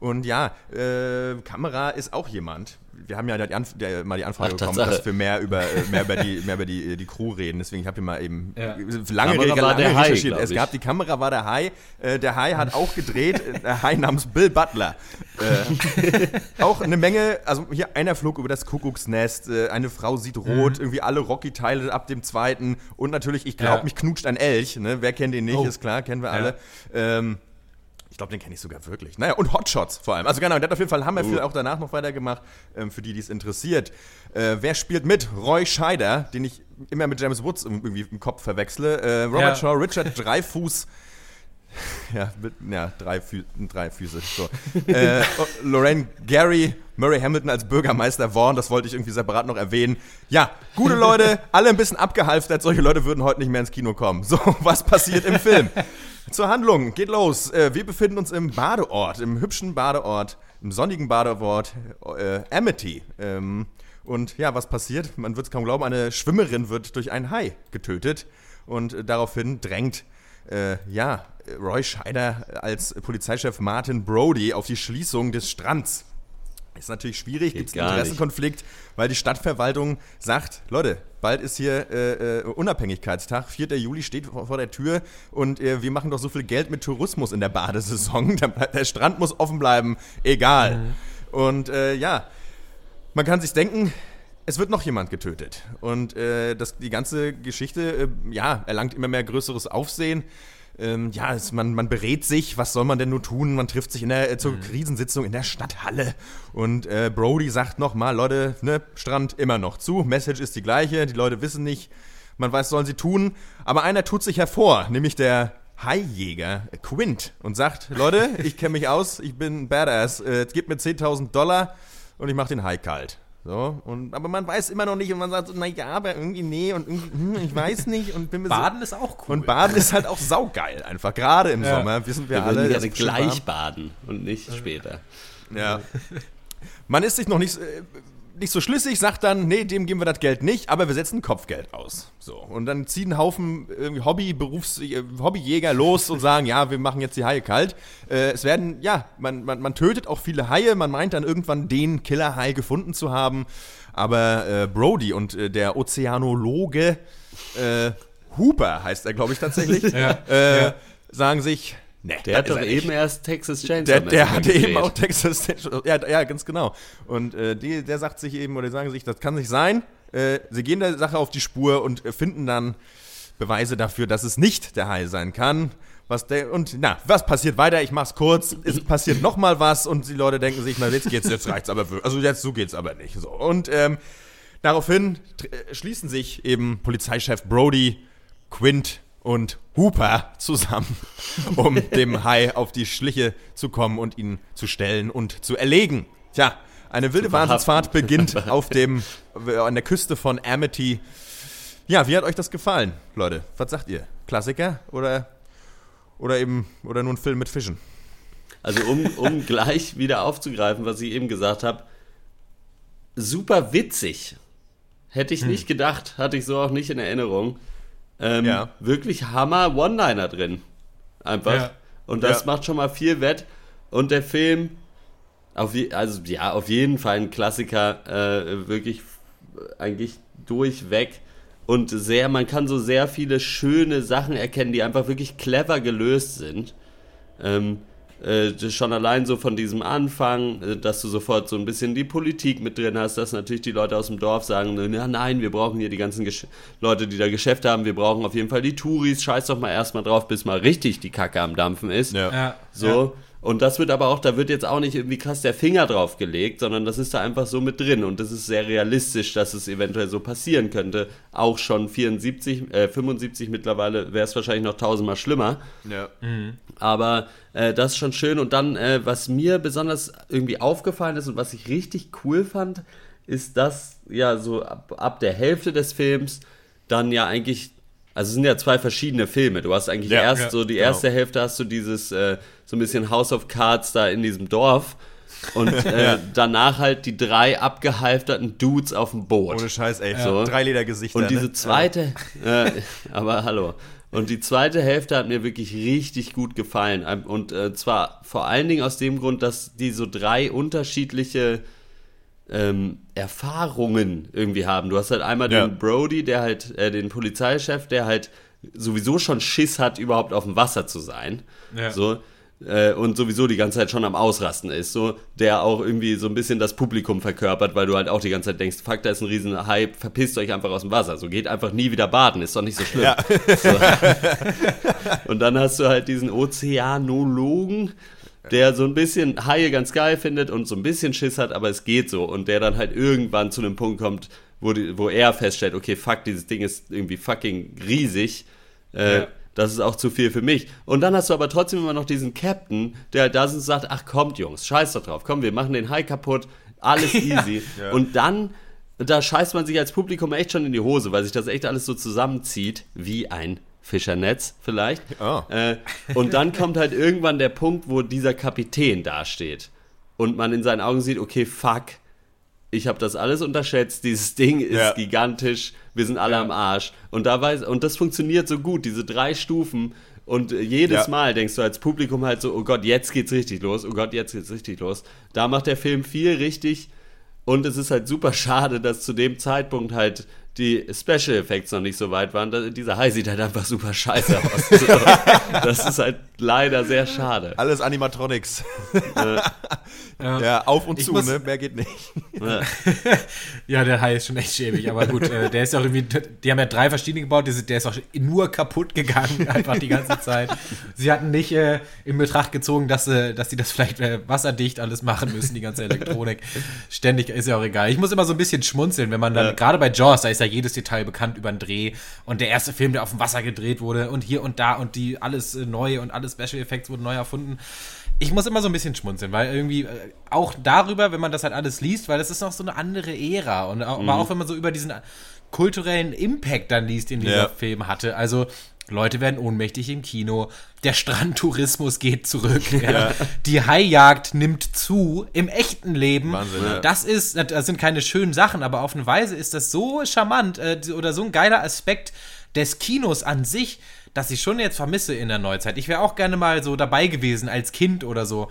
Und ja, äh, Kamera ist auch jemand. Wir haben ja die Anf der, mal die Anfrage Ach, bekommen, Tatsache. dass wir mehr über, äh, mehr über, die, mehr über die, die Crew reden. Deswegen habe ich mal eben Ja. lange, Kamera lange war der Hai, recherchiert. Es gab die Kamera war der Hai. Äh, der Hai hat auch gedreht. äh, der Hai namens Bill Butler. Äh, auch eine Menge, also hier einer flog über das Kuckucksnest, äh, eine Frau sieht rot, irgendwie alle Rocky-Teile ab dem zweiten und natürlich, ich glaube, Ja. mich knutscht ein Elch. Ne? Wer kennt den nicht, Oh. ist klar, kennen wir Ja. alle. Ähm, ich glaube, den kenne ich sogar wirklich. Naja, und Hotshots vor allem. Also genau, der hat auf jeden Fall hammerviel auch danach noch weitergemacht, ähm, für die, die es interessiert. Äh, wer spielt mit? Roy Scheider, den ich immer mit James Woods irgendwie im Kopf verwechsle. Äh, Robert Ja. Shaw, Richard Dreifuß. Ja, mit, ja drei, Fü drei Füße. So. äh, Lorraine Gary, Murray Hamilton als Bürgermeister Vaughn, das wollte ich irgendwie separat noch erwähnen. Ja, gute Leute, alle ein bisschen abgehalftert. Solche Leute würden heute nicht mehr ins Kino kommen. So, was passiert im Film? Zur Handlung, geht los. Äh, wir befinden uns im Badeort, im hübschen Badeort, im sonnigen Badeort äh, Amity. Ähm, und ja, was passiert? Man wird es kaum glauben, eine Schwimmerin wird durch einen Hai getötet. Und äh, daraufhin drängt äh, ja, Roy Scheider als Polizeichef Martin Brody auf die Schließung des Strands. Ist natürlich schwierig, gibt es einen gar nicht. Interessenkonflikt, weil die Stadtverwaltung sagt, Leute, bald ist hier äh, äh, Unabhängigkeitstag, 4. Juli steht vor, der Tür und äh, wir machen doch so viel Geld mit Tourismus in der Badesaison, der, Strand muss offen bleiben, egal. Und äh, ja, man kann sich denken, es wird noch jemand getötet. Und äh, das, die ganze Geschichte, äh, ja, erlangt immer mehr größeres Aufsehen. Ähm, ja, es, man, man berät sich, was soll man denn nur tun? Man trifft sich in der, äh, zur Krisensitzung in der Stadthalle. Und äh, Brody sagt nochmal, Leute, ne, Strand immer noch zu. Message ist die gleiche, die Leute wissen nicht, man weiß, sollen sie tun. Aber einer tut sich hervor, nämlich der Haijäger äh, Quint und sagt, Leute, ich kenne mich aus, ich bin ein Badass, äh, gebt mir 10.000 Dollar und ich mache den Hai kalt. So, und, aber man weiß immer noch nicht und man sagt so, na ja, aber irgendwie nee und irgendwie, hm, ich weiß nicht und bin mir Baden ist auch so, cool. und Baden ist halt auch saugeil einfach, gerade im Ja. Sommer, wissen wir Wir alle. ist schön gleich warm. baden und nicht später. Ja. Man ist sich noch nicht, äh, nicht so schlüssig, sagt dann, nee, dem geben wir das Geld nicht, aber wir setzen Kopfgeld aus. So. Und dann ziehen Haufen irgendwie Hobby, Berufs, äh, Hobbyjäger los und sagen, ja, wir machen jetzt die Haie kalt. Äh, es werden, ja, man, man, man tötet auch viele Haie, man meint dann irgendwann den Killerhai gefunden zu haben. Aber äh, Brody und äh, der Ozeanologe äh, Hooper heißt er, glaube ich, tatsächlich, Ja. äh, sagen sich, nee, Der hat doch eben erst Texas Chainsaw Der, der hatte eben gedreht. auch Texas ja, ja, ganz genau. Und äh, die, der sagt sich eben, oder sagen sich, das kann nicht sein. Äh, sie gehen der Sache auf die Spur und äh, finden dann Beweise dafür, dass es nicht der Hai sein kann. Was der, und na, was passiert weiter? Ich mach's kurz. Es passiert noch mal was und die Leute denken sich, na jetzt geht's, jetzt reicht's aber. Also jetzt so geht's aber nicht. So. Und ähm, daraufhin äh, schließen sich eben Polizeichef Brody, Quint und Hooper zusammen, um dem Hai auf die Schliche zu kommen und ihn zu stellen und zu erlegen. Tja, eine wilde. Wahnsinnsfahrt beginnt auf dem, äh, an der Küste von Amity. Ja, wie hat euch das gefallen, Leute? Was sagt ihr? Klassiker oder, oder eben oder nur ein Film mit Fischen? Also um, um gleich wieder aufzugreifen, was ich eben gesagt habe, super witzig. Hätte Hm. ich nicht gedacht, hatte ich so auch nicht in Erinnerung. Ähm, Ja. Wirklich Hammer One-Liner drin. Einfach. Ja. Und das Ja. macht schon mal viel wett. Und der Film, auf je, also ja, auf jeden Fall ein Klassiker, äh, wirklich eigentlich durchweg. Und sehr, man kann so sehr viele schöne Sachen erkennen, die einfach wirklich clever gelöst sind. Ähm, äh, schon allein so von diesem Anfang, äh, dass du sofort so ein bisschen die Politik mit drin hast, dass natürlich die Leute aus dem Dorf sagen, ja nein, wir brauchen hier die ganzen Gesch Leute, die da Geschäfte haben, wir brauchen auf jeden Fall die Touris, scheiß doch mal erstmal drauf, bis mal richtig die Kacke am Dampfen ist. Ja. So. Und das wird aber auch, da wird jetzt auch nicht irgendwie krass der Finger drauf gelegt, sondern das ist da einfach so mit drin. Und das ist sehr realistisch, dass es eventuell so passieren könnte. Auch schon 74, äh, 75 mittlerweile wäre es wahrscheinlich noch tausendmal schlimmer. Ja. Aber äh, das ist schon schön. Und dann, äh, was mir besonders irgendwie aufgefallen ist und was ich richtig cool fand, ist, dass ja so ab, ab der Hälfte des Films dann ja eigentlich, also es sind ja zwei verschiedene Filme. Du hast eigentlich Ja, erst ja, so die genau. erste Hälfte hast du dieses äh, so ein bisschen House of Cards da in diesem Dorf. Und äh, danach halt die drei abgehalfterten Dudes auf dem Boot. Ohne Scheiß, ey. So. Drei Ledergesichter. Und diese ne? zweite, äh, aber hallo. Und die zweite Hälfte hat mir wirklich richtig gut gefallen. Und äh, zwar vor allen Dingen aus dem Grund, dass die so drei unterschiedliche ähm, Erfahrungen irgendwie haben. Du hast halt einmal Ja. den Brody, der halt, äh, den Polizeichef, der halt sowieso schon Schiss hat, überhaupt auf dem Wasser zu sein. Ja. So. Äh, und sowieso die ganze Zeit schon am Ausrasten ist, so, der auch irgendwie so ein bisschen das Publikum verkörpert, weil du halt auch die ganze Zeit denkst, fuck, da ist ein riesen Hype, verpisst euch einfach aus dem Wasser, so geht einfach nie wieder baden, ist doch nicht so schlimm. So. Und dann hast du halt diesen Ozeanologen, der so ein bisschen Haie ganz geil findet und so ein bisschen Schiss hat, aber es geht so. Und der dann halt irgendwann zu einem Punkt kommt, wo, die, wo er feststellt, okay, fuck, dieses Ding ist irgendwie fucking riesig. Äh, Ja. Das ist auch zu viel für mich. Und dann hast du aber trotzdem immer noch diesen Captain, der halt da sitzt und sagt, ach kommt Jungs, scheiß doch drauf, komm, wir machen den Hai kaputt, alles easy. Und dann, da scheißt man sich als Publikum echt schon in die Hose, weil sich das echt alles so zusammenzieht, wie ein Fischernetz vielleicht. Oh. Äh, und dann kommt halt irgendwann der Punkt, wo dieser Kapitän dasteht und man in seinen Augen sieht, okay, fuck, ich habe das alles unterschätzt, dieses Ding ist Ja. gigantisch, wir sind alle am Arsch. Und, da weiß, und das funktioniert so gut, diese drei Stufen. Und äh, jedes Ja. Mal denkst du als Publikum halt so, oh Gott, jetzt geht's richtig los, oh Gott, jetzt geht's richtig los. Da macht der Film viel richtig. Und es ist halt super schade, dass zu dem Zeitpunkt halt die Special Effects noch nicht so weit waren. Dieser Hai sieht halt einfach super scheiße aus. das ist halt leider sehr schade. Alles Animatronics. ja. auf und Ich zu, muss- ne? Mehr geht nicht. Ja, der Hai ist schon echt schäbig, aber gut, äh, der ist ja auch irgendwie, die haben ja drei verschiedene gebaut, die der ist auch nur kaputt gegangen, einfach die ganze Zeit. Sie hatten nicht äh, in Betracht gezogen, dass, äh, dass sie das vielleicht äh, wasserdicht alles machen müssen, die ganze Elektronik. Ständig ist ja auch egal. Ich muss immer so ein bisschen schmunzeln, wenn man dann, gerade bei Jaws, da ist ja jedes Detail bekannt über den Dreh. Und der erste Film, der auf dem Wasser gedreht wurde und hier und da und die alles äh, neu und alle Special Effects wurden neu erfunden. Ich muss immer so ein bisschen schmunzeln, weil irgendwie äh, auch darüber, wenn man das halt alles liest, weil das ist noch so eine andere Ära. Und auch, aber auch wenn man so über diesen kulturellen Impact dann liest, den dieser Ja. Film hatte. Also Leute werden ohnmächtig im Kino, der Strandtourismus geht zurück, ja. die Haijagd nimmt zu im echten Leben. Wahnsinn, ja. Das ist, das sind keine schönen Sachen, aber auf eine Weise ist das so charmant äh, oder so ein geiler Aspekt des Kinos an sich, dass ich schon jetzt vermisse in der Neuzeit. Ich wäre auch gerne mal so dabei gewesen als Kind oder so,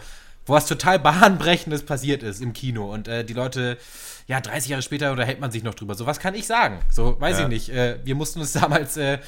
wo was total bahnbrechendes passiert ist im Kino und äh, die Leute, ja, 30 Jahre später unterhält man sich noch drüber. So was kann ich sagen. So, weiß Ja. ich nicht. Äh, wir mussten uns damals äh,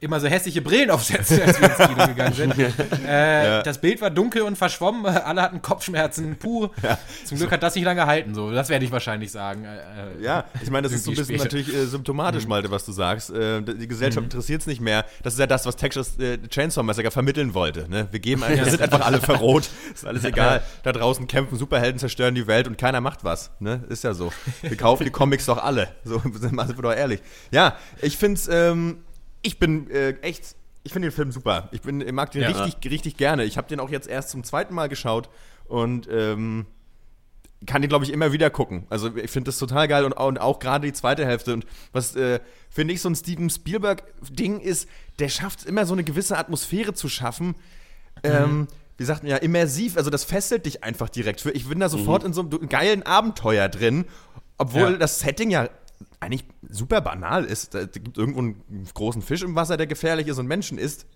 immer so hässliche Brillen aufsetzen, als wir ins Kino gegangen sind. Äh, Das Bild war dunkel und verschwommen, alle hatten Kopfschmerzen. Puh. Zum Glück hat das nicht lange gehalten. So, das werde ich wahrscheinlich sagen. Äh, äh, Ja, ich meine, das ist so ein bisschen später. natürlich äh, symptomatisch, Malte, was du sagst. Äh, die Gesellschaft interessiert es nicht mehr. Das ist ja das, was Texas äh, Chainsaw Massacre vermitteln wollte. Ne? Wir geben, wir sind einfach alle verroht. Ist alles egal. Da draußen kämpfen Superhelden, zerstören die Welt und keiner macht was. Ne? Ist ja so. Wir kaufen die Comics doch alle. So, sind wir doch ehrlich. Ja, ich finde es, ähm, ich bin äh, echt, ich finde den Film super. Ich, bin, ich mag den Ja. richtig, richtig gerne. Ich habe den auch jetzt erst zum zweiten Mal geschaut und ähm, kann den, glaube ich, immer wieder gucken. Also ich finde das total geil und, und auch gerade die zweite Hälfte. Und was, äh, finde ich, so ein Steven Spielberg-Ding ist, der schafft es immer so eine gewisse Atmosphäre zu schaffen. Ähm, wie sagt man ja, immersiv, also das fesselt dich einfach direkt. Ich bin da sofort in so einem geilen Abenteuer drin, obwohl Ja. das Setting ja eigentlich super banal ist. Da gibt irgendwo einen großen Fisch im Wasser, der gefährlich ist und Menschen isst.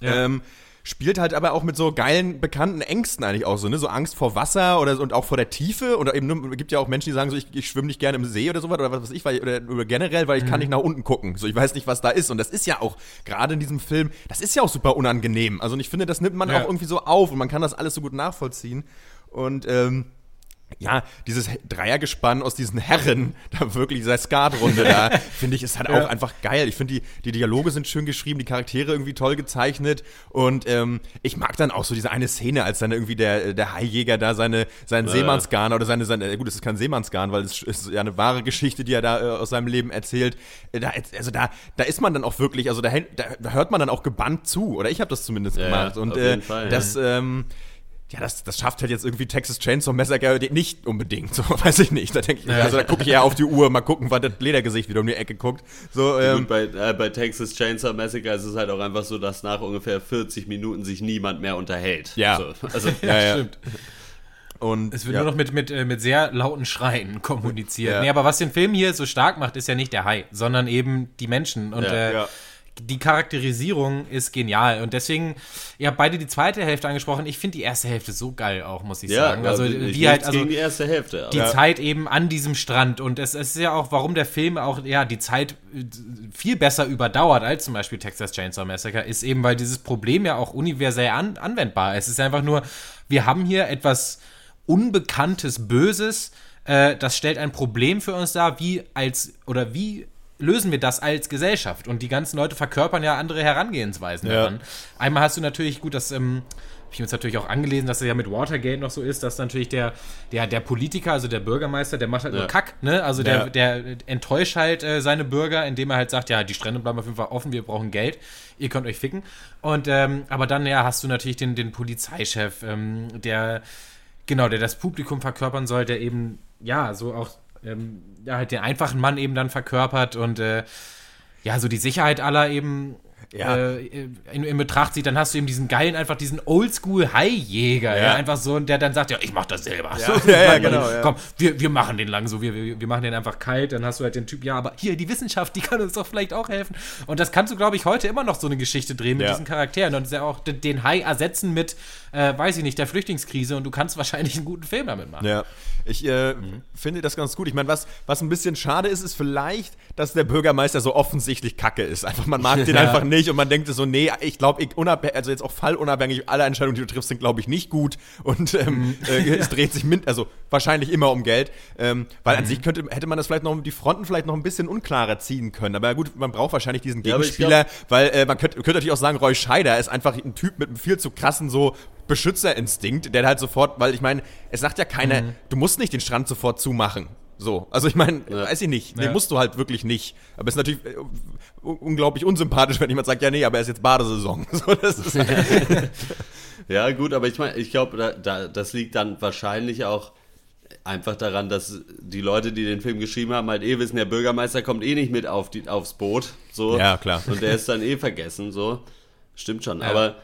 Ja. Ähm, spielt halt aber auch mit so geilen, bekannten Ängsten eigentlich auch so, ne? So Angst vor Wasser oder so, und auch vor der Tiefe. Oder eben, gibt ja auch Menschen, die sagen so, ich, ich schwimme nicht gerne im See oder sowas oder was weiß ich, weil, oder, generell, weil ich kann nicht nach unten gucken. So, ich weiß nicht, was da ist. Und das ist ja auch, gerade in diesem Film, das ist ja auch super unangenehm. Also und ich finde, das nimmt man Ja. auch irgendwie so auf und man kann das alles so gut nachvollziehen. Und, ähm, ja, dieses Dreiergespann aus diesen Herren, da wirklich dieser Skatrunde da, finde ich, ist halt auch einfach geil. Ich finde, die, die Dialoge sind schön geschrieben, die Charaktere irgendwie toll gezeichnet und ähm, ich mag dann auch so diese eine Szene, als dann irgendwie der, der Haijäger da seine, seinen Seemannsgarn oder seine, seine, gut, es ist kein Seemannsgarn, weil es ist ja eine wahre Geschichte, die er da äh, aus seinem Leben erzählt. Äh, Da, also da, da ist man dann auch wirklich, also da, da, hört man dann auch gebannt zu, oder ich habe das zumindest Ja, gemacht. Und auf äh, Fall, das, ähm, ja, das, das schafft halt jetzt irgendwie Texas Chainsaw Massacre nicht unbedingt, so weiß ich nicht. Da denke ich, mir, also da gucke ich eher auf die Uhr, mal gucken, wann das Ledergesicht wieder um die Ecke guckt. So, ähm, Gut, bei, äh, bei Texas Chainsaw Massacre ist es halt auch einfach so, dass nach ungefähr 40 Minuten sich niemand mehr unterhält. Ja. So, also, ja, ja. Stimmt. Und, Es wird ja. nur noch mit, mit, äh, mit sehr lauten Schreien kommuniziert. Ja. Nee, aber was den Film hier so stark macht, ist ja nicht der Hai, sondern eben die Menschen. Und Ja, äh, ja. Die Charakterisierung ist genial. Und deswegen, ihr habt beide die zweite Hälfte angesprochen. Ich finde die erste Hälfte so geil auch, muss ich sagen. Also, ich wie halt, also die erste Hälfte. die aber- Zeit eben an diesem Strand. Und es, es ist ja auch, warum der Film auch, ja, die Zeit äh, viel besser überdauert als zum Beispiel Texas Chainsaw Massacre, ist eben, weil dieses Problem ja auch universell an, anwendbar ist. Es ist einfach nur, wir haben hier etwas Unbekanntes, Böses, äh, das stellt ein Problem für uns dar, wie als, oder wie lösen wir das als Gesellschaft? Und die ganzen Leute verkörpern ja andere Herangehensweisen Ja. daran. Einmal hast du natürlich, gut, das ähm, habe ich uns natürlich auch angelesen, dass es ja mit Watergate noch so ist, dass natürlich der, der, der Politiker, also der Bürgermeister, der macht halt nur Ja. Kack, ne? Also der, Ja. der enttäuscht halt äh, seine Bürger, indem er halt sagt, ja, die Strände bleiben auf jeden Fall offen, wir brauchen Geld, ihr könnt euch ficken. Und ähm, aber dann ja hast du natürlich den, den Polizeichef, ähm, der genau, der das Publikum verkörpern soll, der eben ja so auch ähm, ja, halt den einfachen Mann eben dann verkörpert und äh, ja, so die Sicherheit aller eben Ja. äh, in, in Betracht zieht, dann hast du eben diesen geilen, einfach diesen Oldschool-Hai-Jäger, ja. Ja. einfach so, der dann sagt, ja, ich mach das selber. Ja, ja, ja, genau. Komm, wir, wir machen den lang so, wir, wir, wir machen den einfach kalt, dann hast du halt den Typ, ja, aber hier, die Wissenschaft, die kann uns doch vielleicht auch helfen. Und das kannst du, glaube ich, heute immer noch so eine Geschichte drehen mit diesen Charakteren und ja auch den, den Hai ersetzen mit, äh, weiß ich nicht, der Flüchtlingskrise und du kannst wahrscheinlich einen guten Film damit machen. Ja, ich äh, finde das ganz gut. Ich meine, was, was ein bisschen schade ist, ist vielleicht, dass der Bürgermeister so offensichtlich kacke ist. Einfach, man mag den Ja. einfach nicht und man denkt so, nee, ich glaube, also jetzt auch fallunabhängig, alle Entscheidungen, die du triffst, sind, glaube ich, nicht gut. Und ähm, äh, es dreht sich min also wahrscheinlich immer um Geld. Ähm, weil an sich könnte, hätte man das vielleicht noch, die Fronten vielleicht noch ein bisschen unklarer ziehen können. Aber gut, man braucht wahrscheinlich diesen Ja, aber ich Gegenspieler, weil äh, man könnte, könnte natürlich auch sagen, Roy Scheider ist einfach ein Typ mit einem viel zu krassen so Beschützerinstinkt, der halt sofort, weil ich meine, es sagt ja keiner, du musst nicht den Strand sofort zumachen. So, also ich meine, Ja. weiß ich nicht, nee, Ja. musst du halt wirklich nicht. Aber es ist natürlich äh, un- unglaublich unsympathisch, wenn jemand sagt, ja nee, aber es ist jetzt Badesaison. So, das ist halt, Ja, gut, aber ich meine, ich glaube, da, da, das liegt dann wahrscheinlich auch einfach daran, dass die Leute, die den Film geschrieben haben, halt eh wissen, der Bürgermeister kommt eh nicht mit auf die, aufs Boot. So. Ja, klar. Und der ist dann eh vergessen, so. Stimmt schon. Aber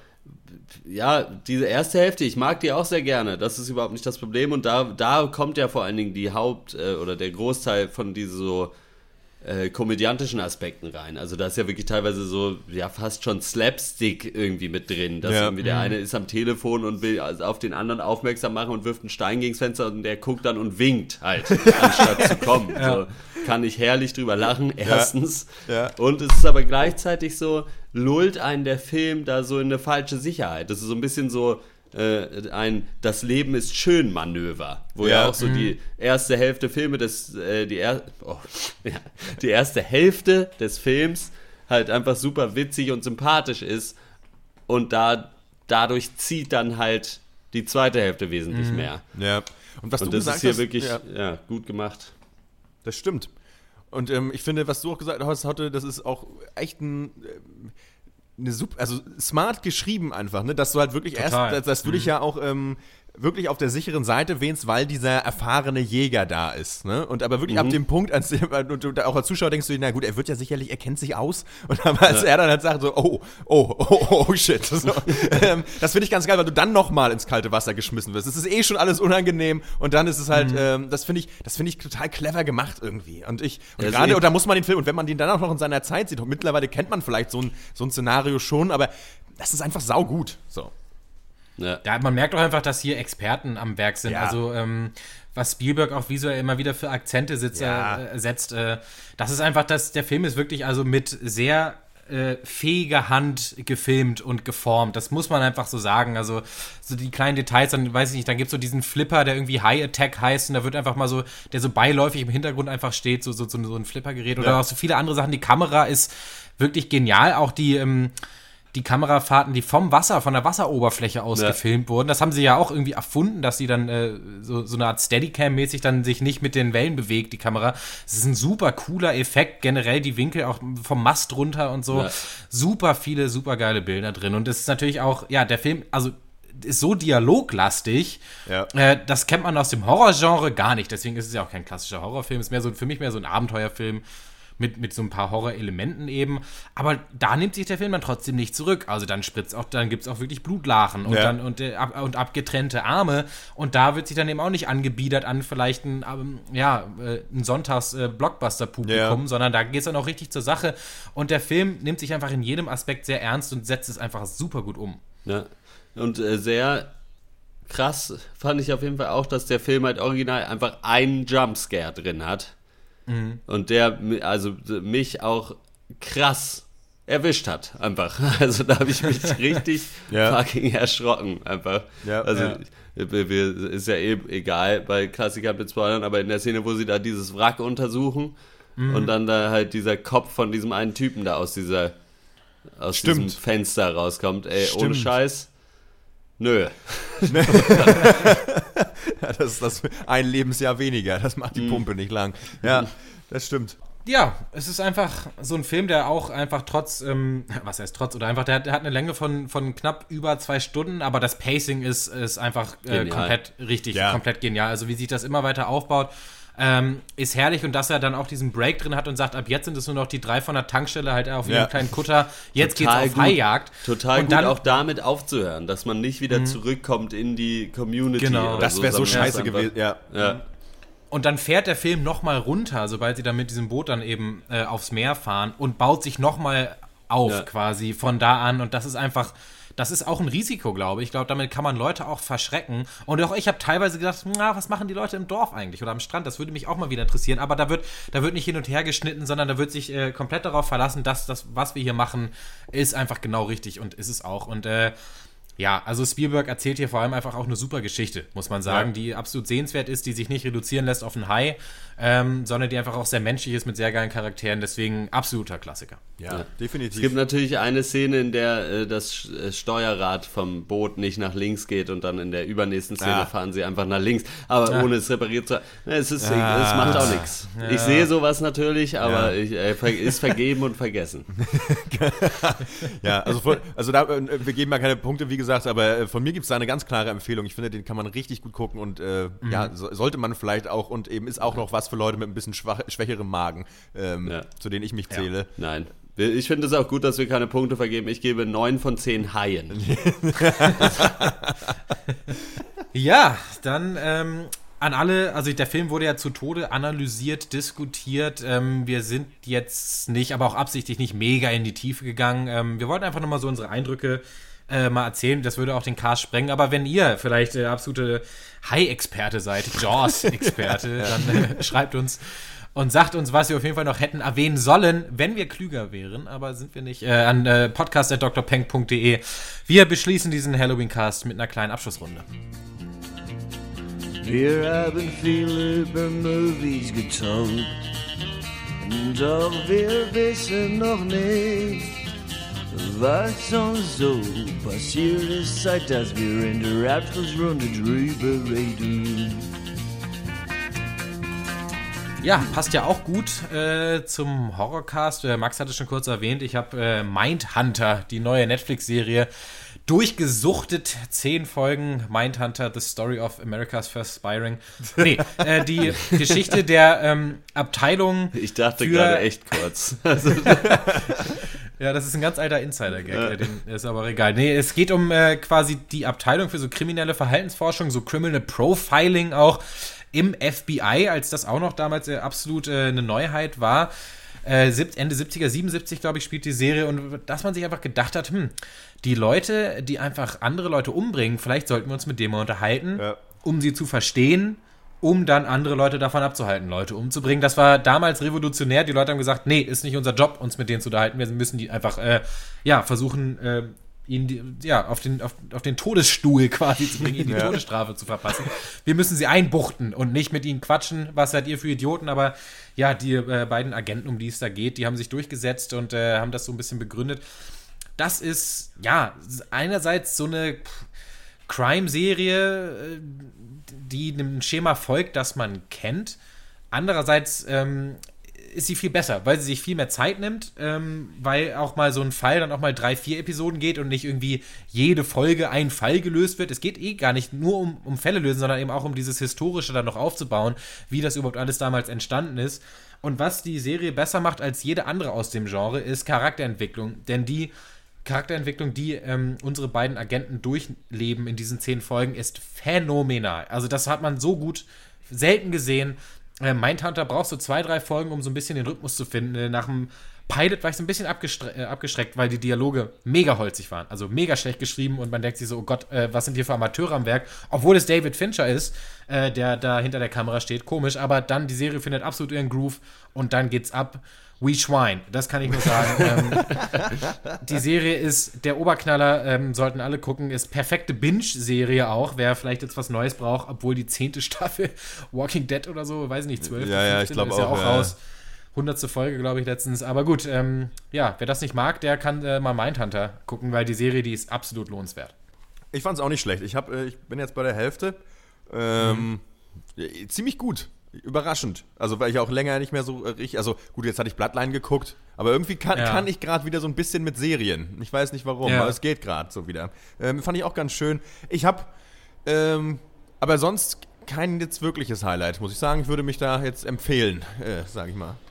ja, diese erste Hälfte, ich mag die auch sehr gerne. Das ist überhaupt nicht das Problem. Und da, da kommt ja vor allen Dingen die Haupt- äh, oder der Großteil von diesen so äh, komödiantischen Aspekten rein. Also da ist ja wirklich teilweise so, ja, fast schon Slapstick irgendwie mit drin. Dass Ja. irgendwie der eine ist am Telefon und will also auf den anderen aufmerksam machen und wirft einen Stein gegens Fenster und der guckt dann und winkt halt, anstatt zu kommen. So, kann ich herrlich drüber lachen, erstens. Ja. Und es ist aber gleichzeitig so, lullt einen der Film da so in eine falsche Sicherheit. Das ist so ein bisschen so äh, ein Das Leben ist schön Manöver, wo ja, Ja. auch so die erste Hälfte Filme des, äh, die, er, oh, ja, die erste Hälfte des Films halt einfach super witzig und sympathisch ist und da dadurch zieht dann halt die zweite Hälfte wesentlich mehr. ja. Und was Und du das gesagt ist hier hast, wirklich ja. ja, gut gemacht. Das stimmt. Und ähm, ich finde, was du auch gesagt hast, Hotte, das ist auch echt ein, ähm, eine super, also smart geschrieben einfach, ne? Dass du halt wirklich Total. erst, dass, dass du dich ja auch ähm, wirklich auf der sicheren Seite wähnst, weil dieser erfahrene Jäger da ist, ne? Und aber wirklich ab dem Punkt, als du da auch als Zuschauer denkst du, dir, na gut, er wird ja sicherlich, er kennt sich aus. Und aber als er dann halt sagt so, oh, oh, oh, oh, oh shit. So, ähm, das finde ich ganz geil, weil du dann nochmal ins kalte Wasser geschmissen wirst. Es ist eh schon alles unangenehm und dann ist es halt, ähm, das finde ich, das finde ich total clever gemacht irgendwie. Und ich, und Ja, gerade, und da muss man den Film, und wenn man den dann auch noch in seiner Zeit sieht, mittlerweile kennt man vielleicht so ein, so ein Szenario schon, aber das ist einfach saugut. So. Ja. Ja, man merkt auch einfach, dass hier Experten am Werk sind. Ja. Also, ähm, was Spielberg auch visuell immer wieder für Akzente sitzt, Ja. äh, setzt, äh, das ist einfach, dass der Film ist wirklich also mit sehr äh, fähiger Hand gefilmt und geformt. Das muss man einfach so sagen. Also, so die kleinen Details, dann weiß ich nicht, dann gibt es so diesen Flipper, der irgendwie High Attack heißt und da wird einfach mal so, der so beiläufig im Hintergrund einfach steht, so, so, so, so ein Flippergerät oder Ja. auch so viele andere Sachen. Die Kamera ist wirklich genial. Auch die, ähm, die Kamerafahrten, die vom Wasser, von der Wasseroberfläche aus Ja. gefilmt wurden. Das haben sie ja auch irgendwie erfunden, dass sie dann äh, so, so eine Art Steadicam-mäßig dann sich nicht mit den Wellen bewegt, die Kamera. Das ist ein super cooler Effekt, generell die Winkel auch vom Mast runter und so. Ja. Super viele, super geile Bilder drin. Und das ist natürlich auch, ja, der Film, also ist so dialoglastig. Ja. Äh, das kennt man aus dem Horrorgenre gar nicht. Deswegen ist es ja auch kein klassischer Horrorfilm. Es ist mehr so, für mich mehr so ein Abenteuerfilm. Mit, mit so ein paar Horrorelementen eben. Aber da nimmt sich der Film dann trotzdem nicht zurück. Also dann spritzt auch, dann gibt es auch wirklich Blutlachen und Ja. dann und, äh, ab, und abgetrennte Arme. Und da wird sich dann eben auch nicht angebiedert an vielleicht ein, ähm, ja, äh, ein Sonntags-Blockbuster-Publikum, Ja. sondern da geht es dann auch richtig zur Sache. Und der Film nimmt sich einfach in jedem Aspekt sehr ernst und setzt es einfach super gut um. Ja. Und äh, sehr krass fand ich auf jeden Fall auch, dass der Film halt original einfach einen Jumpscare drin hat. Und der also mich auch krass erwischt hat, einfach. Also da habe ich mich richtig Ja. fucking erschrocken, einfach. Ja. also Ja. ist ja eben egal bei Klassikern mit Spoilern, aber in der Szene, wo sie da dieses Wrack untersuchen und dann da halt dieser Kopf von diesem einen Typen da aus dieser aus Stimmt. diesem Fenster rauskommt, ey, ohne Stimmt. Scheiß. Nö. Ja, das ist das ein Lebensjahr weniger. Das macht die Mhm. Pumpe nicht lang. Ja, das stimmt. Ja, es ist einfach so ein Film, der auch einfach trotz, ähm, was heißt trotz, oder einfach, der, hat- der hat eine Länge von, von knapp über zwei Stunden, aber das Pacing ist, ist einfach äh, komplett richtig, Ja. komplett genial. Also wie sich das immer weiter aufbaut, ähm, ist herrlich und dass er dann auch diesen Break drin hat und sagt, ab jetzt sind es nur noch die drei von der Tankstelle halt auf Ja. ihrem kleinen Kutter, jetzt Total geht's auf gut. Haijagd. Total und gut dann, auch damit aufzuhören, dass man nicht wieder zurückkommt in die Community. Genau. oder Das wäre so sondern scheiße gewesen. Ja. Ja. Und dann fährt der Film nochmal runter, sobald sie dann mit diesem Boot dann eben äh, aufs Meer fahren und baut sich nochmal auf Ja. quasi von da an. Und das ist einfach, das ist auch ein Risiko, glaube ich. Ich glaube, damit kann man Leute auch verschrecken. Und auch ich habe teilweise gedacht, na, was machen die Leute im Dorf eigentlich oder am Strand? Das würde mich auch mal wieder interessieren. Aber da wird, da wird nicht hin und her geschnitten, sondern da wird sich äh, komplett darauf verlassen, dass das, was wir hier machen, ist einfach genau richtig und ist es auch. Und äh, ja, also Spielberg erzählt hier vor allem einfach auch eine super Geschichte, muss man sagen, Ja. die absolut sehenswert ist, die sich nicht reduzieren lässt auf ein High, ähm, sondern die einfach auch sehr menschlich ist mit sehr geilen Charakteren. Deswegen absoluter Klassiker. Ja, Es definitiv. gibt natürlich eine Szene, in der äh, das äh, Steuerrad vom Boot nicht nach links geht und dann in der übernächsten Szene Ah. fahren sie einfach nach links, aber ohne es repariert zu haben. Es, ist, es macht auch nichts. Ich sehe sowas natürlich, aber Ja. ich, äh, ver- ist vergeben und vergessen. Ja, also, also da, äh, wir geben mal keine Punkte, wie gesagt, aber äh, von mir gibt es da eine ganz klare Empfehlung. Ich finde, den kann man richtig gut gucken und äh, Mhm. ja, so, sollte man vielleicht auch und eben ist auch noch was für Leute mit ein bisschen schwach, schwächerem Magen, ähm, Ja. zu denen ich mich zähle. Nein. Wir- Ich finde es auch gut, dass wir keine Punkte vergeben. Ich gebe 9 von 10 Haien. Ja, dann ähm, an alle, also der Film wurde ja zu Tode analysiert, diskutiert. Ähm, wir sind jetzt nicht, aber auch absichtlich nicht mega in die Tiefe gegangen. Ähm, wir wollten einfach nochmal so unsere Eindrücke äh, mal erzählen. Das würde auch den Cast sprengen. Aber wenn ihr vielleicht äh, absolute High-Experte seid, Jaws-Experte, dann äh, schreibt uns und sagt uns, was wir auf jeden Fall noch hätten erwähnen sollen, wenn wir klüger wären, aber sind wir nicht, äh, an äh, podcast.drpeng.de. Wir beschließen diesen Halloween-Cast mit einer kleinen Abschlussrunde. Wir haben viel über Movies getankt, doch wir wissen noch nicht, was uns so passiert ist, seit dass wir in der Abschlussrunde drüber reden. Ja, passt ja auch gut äh, zum Horrorcast. Äh, Max hat es schon kurz erwähnt. Ich habe äh, Mindhunter, die neue Netflix-Serie, durchgesuchtet. Zehn Folgen. Mindhunter, The Story of America's First Spiring. Nee, äh, die Geschichte der ähm, Abteilung. Ich dachte gerade echt kurz. Ja, das ist ein ganz alter Insider-Gag. äh, den ist aber egal. Nee, es geht um äh, quasi die Abteilung für so kriminelle Verhaltensforschung, so Criminal Profiling auch im FBI, als das auch noch damals äh, absolut äh, eine Neuheit war. Äh, Ende 70er, 77, glaube ich, spielt die Serie und dass man sich einfach gedacht hat, hm, die Leute, die einfach andere Leute umbringen, vielleicht sollten wir uns mit dem mal unterhalten, Ja. um sie zu verstehen, um dann andere Leute davon abzuhalten, Leute umzubringen. Das war damals revolutionär. Die Leute haben gesagt, nee, ist nicht unser Job, uns mit denen zu unterhalten. Wir müssen die einfach, äh, ja, versuchen, äh, ihn die, ja, auf den, auf, auf den Todesstuhl quasi zu bringen, ihnen die Ja. Todesstrafe zu verpassen. Wir müssen sie einbuchten und nicht mit ihnen quatschen. Was seid ihr für Idioten? Aber ja, die äh, beiden Agenten, um die es da geht, die haben sich durchgesetzt und äh, haben das so ein bisschen begründet. Das ist, ja, einerseits so eine Crime-Serie, äh, die einem Schema folgt, das man kennt. Andererseits ähm, ist sie viel besser, weil sie sich viel mehr Zeit nimmt, ähm, weil auch mal so ein Fall dann auch mal drei, vier Episoden geht und nicht irgendwie jede Folge ein Fall gelöst wird. Es geht eh gar nicht nur um, um Fälle lösen, sondern eben auch um dieses Historische dann noch aufzubauen, wie das überhaupt alles damals entstanden ist. Und was die Serie besser macht als jede andere aus dem Genre, ist Charakterentwicklung. Denn die Charakterentwicklung, die ähm, unsere beiden Agenten durchleben in diesen zehn Folgen, ist phänomenal. Also das hat man so gut selten gesehen. Äh, Mindhunter brauchst du zwei, drei Folgen, um so ein bisschen den Rhythmus zu finden. Äh, nach dem Pilot war ich so ein bisschen abgestre äh, abgeschreckt, weil die Dialoge mega holzig waren. Also mega schlecht geschrieben und man denkt sich so, oh Gott, äh, was sind hier für Amateure am Werk? Obwohl es David Fincher ist, äh, der da hinter der Kamera steht. Komisch, aber dann die Serie findet absolut ihren Groove und dann geht's ab. We Schwein, das kann ich nur sagen. ähm, die Serie ist der Oberknaller, ähm, sollten alle gucken, ist perfekte Binge-Serie auch. Wer vielleicht jetzt was Neues braucht, obwohl die zehnte Staffel Walking Dead oder so, weiß nicht, zwölf, ja, ja, ich glaube auch, ja auch ja. raus. Hundertste Folge, glaube ich, letztens. Aber gut, ähm, ja, wer das nicht mag, der kann äh, mal Mindhunter gucken, weil die Serie, die ist absolut lohnenswert. Ich fand es auch nicht schlecht. Ich, hab, äh, ich bin jetzt bei der Hälfte. Ähm, ja, ziemlich gut. Überraschend. Also, weil ich auch länger nicht mehr so äh, richtig. Also, gut, jetzt hatte ich Bloodline geguckt. Aber irgendwie kann, Ja. kann ich gerade wieder so ein bisschen mit Serien. Ich weiß nicht warum, Ja. aber es geht gerade so wieder. Ähm, fand ich auch ganz schön. Ich habe. Ähm, aber sonst kein jetzt wirkliches Highlight, muss ich sagen. Ich würde mich da jetzt empfehlen, äh, sage ich mal.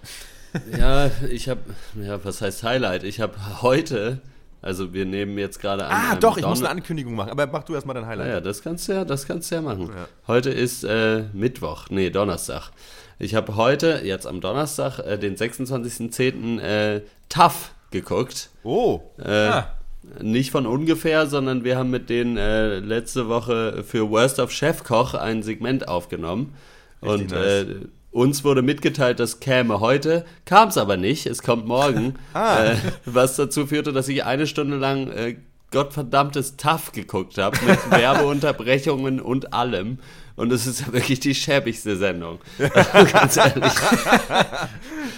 Ja, ich habe, ja, was heißt Highlight? Ich habe heute, also wir nehmen jetzt gerade an. Ah, doch, ich muss eine Ankündigung machen. Aber mach du erstmal dein Highlight. Ja, ja, das kannst du ja, das kannst du ja machen. Ja. Heute ist äh, Mittwoch, nee, Donnerstag. Ich habe heute, jetzt am Donnerstag, äh, den 26.10. Äh, Tough geguckt. Oh, Äh, Ah. Nicht von ungefähr, sondern wir haben mit denen äh, letzte Woche für Worst of Chefkoch ein Segment aufgenommen. Richtig Und nice. äh, uns wurde mitgeteilt, das käme heute, kam es aber nicht, es kommt morgen. Ah. äh, was dazu führte, dass ich eine Stunde lang äh, gottverdammtes Tough geguckt habe, mit Werbeunterbrechungen und allem. Und es ist ja wirklich die schäbigste Sendung. Also, ganz ehrlich.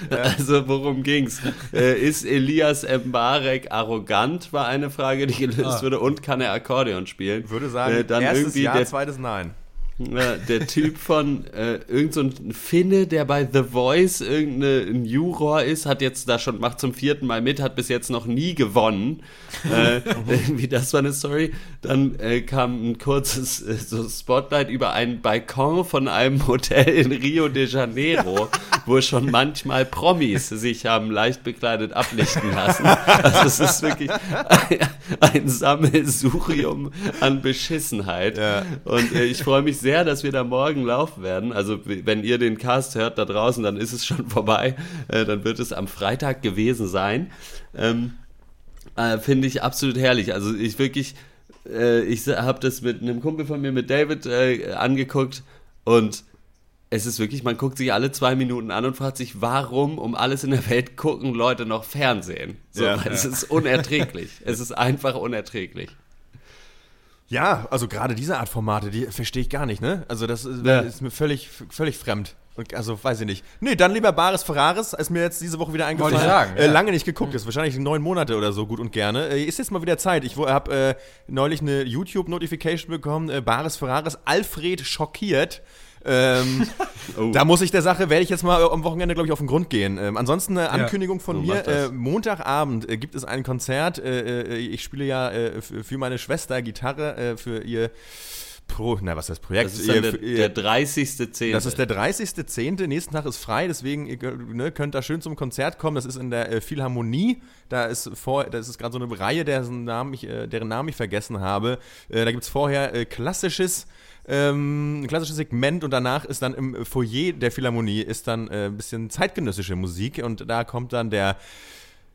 Also worum ging's? Äh, ist Elias Mbarek arrogant, war eine Frage, die gelöst wurde. Und kann er Akkordeon spielen? ich würde sagen, äh, dann erstes irgendwie Ja, zweites Nein. Der Typ von äh, irgend so ein Finne, der bei The Voice irgendein Juror ist, hat jetzt da schon, macht zum vierten Mal mit, hat bis jetzt noch nie gewonnen. äh, irgendwie, das war eine Story. Dann äh, kam ein kurzes äh, so Spotlight über einen Balkon von einem Hotel in Rio de Janeiro, wo schon manchmal Promis sich haben leicht bekleidet ablichten lassen. Also es ist wirklich ein, ein Sammelsurium an Beschissenheit. Ja. Und äh, ich freue mich sehr, dass wir da morgen laufen werden. Also wenn ihr den Cast hört da draußen, dann ist es schon vorbei. Äh, dann wird es am Freitag gewesen sein. Ähm, äh, Finde ich absolut herrlich. Also ich wirklich, äh, ich habe das mit einem Kumpel von mir, mit David, äh, angeguckt und es ist wirklich, man guckt sich alle zwei Minuten an und fragt sich, warum um alles in der Welt gucken Leute noch Fernsehen? So, Ja, ja. es ist unerträglich. es ist einfach unerträglich. Ja, also gerade diese Art Formate, die verstehe ich gar nicht, ne? Also das ist, Ja. ist mir völlig, völlig fremd. Und also weiß ich nicht. Nee, dann lieber Bares Ferraris, ist mir jetzt diese Woche wieder eingefallen. Wollte ich sagen, äh, ja. Lange nicht geguckt, ist wahrscheinlich neun Monate oder so gut und gerne. Äh, ist jetzt mal wieder Zeit. Ich habe äh, neulich eine YouTube-Notification bekommen, äh, Bares Ferraris, Alfred schockiert. Ähm, Oh. Da muss ich der Sache, werde ich jetzt mal am Wochenende, glaube ich, auf den Grund gehen. Ähm, ansonsten eine Ankündigung von So, mir. das. Äh, Montagabend äh, gibt es ein Konzert. Äh, äh, ich spiele ja äh, für meine Schwester Gitarre äh, für ihr Pro, na, was heißt Projekt? Das ist der, Ihr- ihr- der 30.10. das ist der 30.10. Nächsten Tag ist frei, deswegen ihr könnt- ne, könnt da schön zum Konzert kommen. Das ist in der äh, Philharmonie. Da ist vor, das ist gerade so eine Reihe, deren Namen ich, äh, deren Namen ich vergessen habe. Äh, da gibt es vorher klassisches. Ähm, ein klassisches Segment und danach ist dann im Foyer der Philharmonie ist dann äh, ein bisschen zeitgenössische Musik und da kommt dann der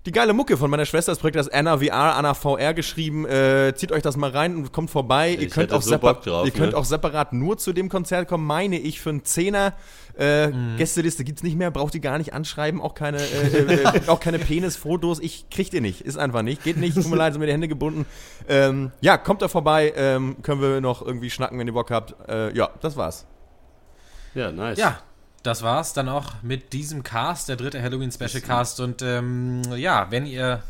die geile Mucke von meiner Schwester, das Projekt das Anna VR, Anna VR geschrieben. Äh, zieht euch das mal rein und kommt vorbei. ihr Ich könnt, hätte auch, so drauf, ihr könnt ne? auch separat nur zu dem Konzert kommen, meine ich, für einen Zehner. Äh, Mhm. Gästeliste gibt's nicht mehr, braucht ihr gar nicht anschreiben, auch keine, äh, äh, äh, auch keine Penisfotos. Ich kriegt ihr nicht, ist einfach nicht, geht nicht, tut mir leid, sind mir die Hände gebunden. Ähm, ja, kommt da vorbei, ähm, können wir noch irgendwie schnacken, wenn ihr Bock habt. Äh, ja, das war's. Ja, nice. Ja, das war's dann auch mit diesem Cast, der dritte Halloween Special Cast. Und ähm, ja, wenn ihr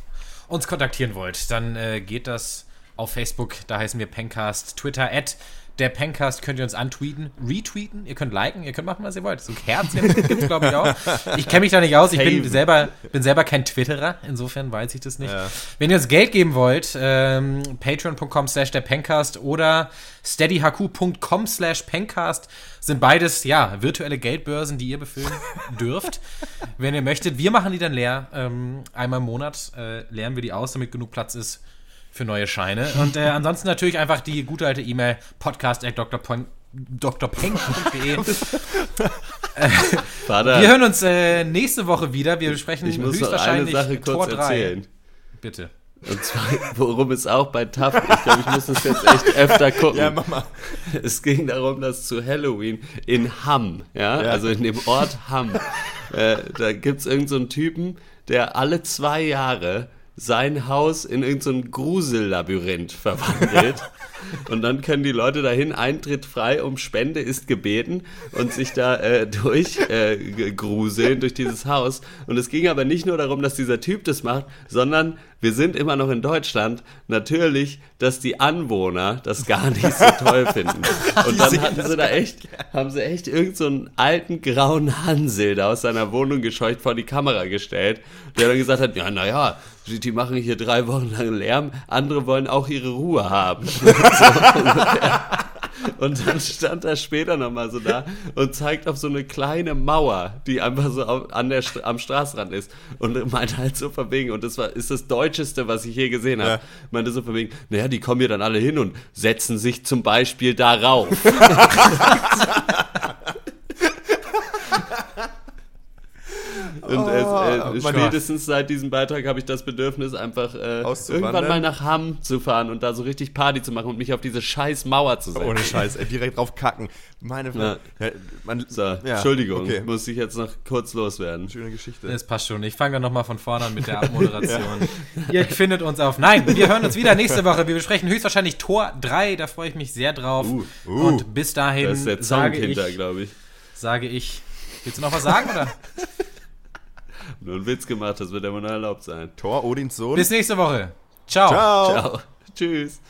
uns kontaktieren wollt, dann äh, geht das auf Facebook, da heißen wir Pencast, Twitter at der Pencast könnt ihr uns antweeten, retweeten, ihr könnt liken, ihr könnt machen, was ihr wollt. So Herzchen gibt's, glaube ich, auch. Ich kenne mich da nicht aus, ich bin selber, bin selber kein Twitterer, insofern weiß ich das nicht. Wenn ihr uns Geld geben wollt, ähm, patreon.com slash der Pencast oder steadyhq.com slash pencast sind beides, ja, virtuelle Geldbörsen, die ihr befüllen dürft, wenn ihr möchtet. Wir machen die dann leer. Ähm, einmal im Monat äh, leeren wir die aus, damit genug Platz ist für neue Scheine. Und äh, ansonsten natürlich einfach die gute alte E-Mail podcast.drpeng.de. Vater, Wir hören uns äh, nächste Woche wieder. Wir besprechen ich muss noch eine höchstwahrscheinlich Sache Tor kurz 3. erzählen. Bitte. Und zwar, worum es auch bei TAF, ich glaube, ich muss das jetzt echt öfter gucken. Ja, mach mal. Es ging darum, dass zu Halloween in Hamm, ja, Ja. also in dem Ort Hamm, äh, da gibt es irgendeinen so Typen, der alle zwei Jahre sein Haus in irgendein so Grusellabyrinth verwandelt. Und dann können die Leute dahin, Eintritt frei, um Spende ist gebeten und sich da äh, durch äh, gruseln durch dieses Haus. Und es ging aber nicht nur darum, dass dieser Typ das macht, sondern wir sind immer noch in Deutschland. Natürlich, dass die Anwohner das gar nicht so toll finden. Und dann hatten sie da echt, haben sie echt irgendeinen so einen alten grauen Hansel da aus seiner Wohnung gescheucht vor die Kamera gestellt, der dann gesagt hat, ja, naja, die, die machen hier drei Wochen lang Lärm, andere wollen auch ihre Ruhe haben. Und dann stand er später nochmal so da und zeigt auf so eine kleine Mauer, die einfach so auf, an der, am Straßenrand ist. Und meinte halt so verwegen, und das war, ist das Deutscheste, was ich je gesehen habe. Ja. Meinte so verwegen, naja, die kommen hier dann alle hin und setzen sich zum Beispiel darauf. Und es, äh, Mann. spätestens seit diesem Beitrag habe ich das Bedürfnis, einfach äh, irgendwann mal nach Hamm zu fahren und da so richtig Party zu machen und mich auf diese scheiß Mauer zu setzen. Ohne Scheiß, ey, direkt drauf kacken. Meine Frage. Ja, man, So, ja, Entschuldigung, Okay. muss ich jetzt noch kurz loswerden. Schöne Geschichte. Das passt schon. Ich fange dann nochmal von vorne an mit der Abmoderation. Ihr findet uns auf. Nein, wir hören uns wieder nächste Woche. Wir besprechen höchstwahrscheinlich Tor 3. Da freue ich mich sehr drauf. uh. Und bis dahin Da ist der Song sage, hinter, ich, glaube ich. sage ich. Willst du noch was sagen? Oder? Nur einen Witz gemacht, das wird immer nur erlaubt sein. Thor, Odins Sohn. Bis nächste Woche. Ciao. Ciao. Ciao. Tschüss.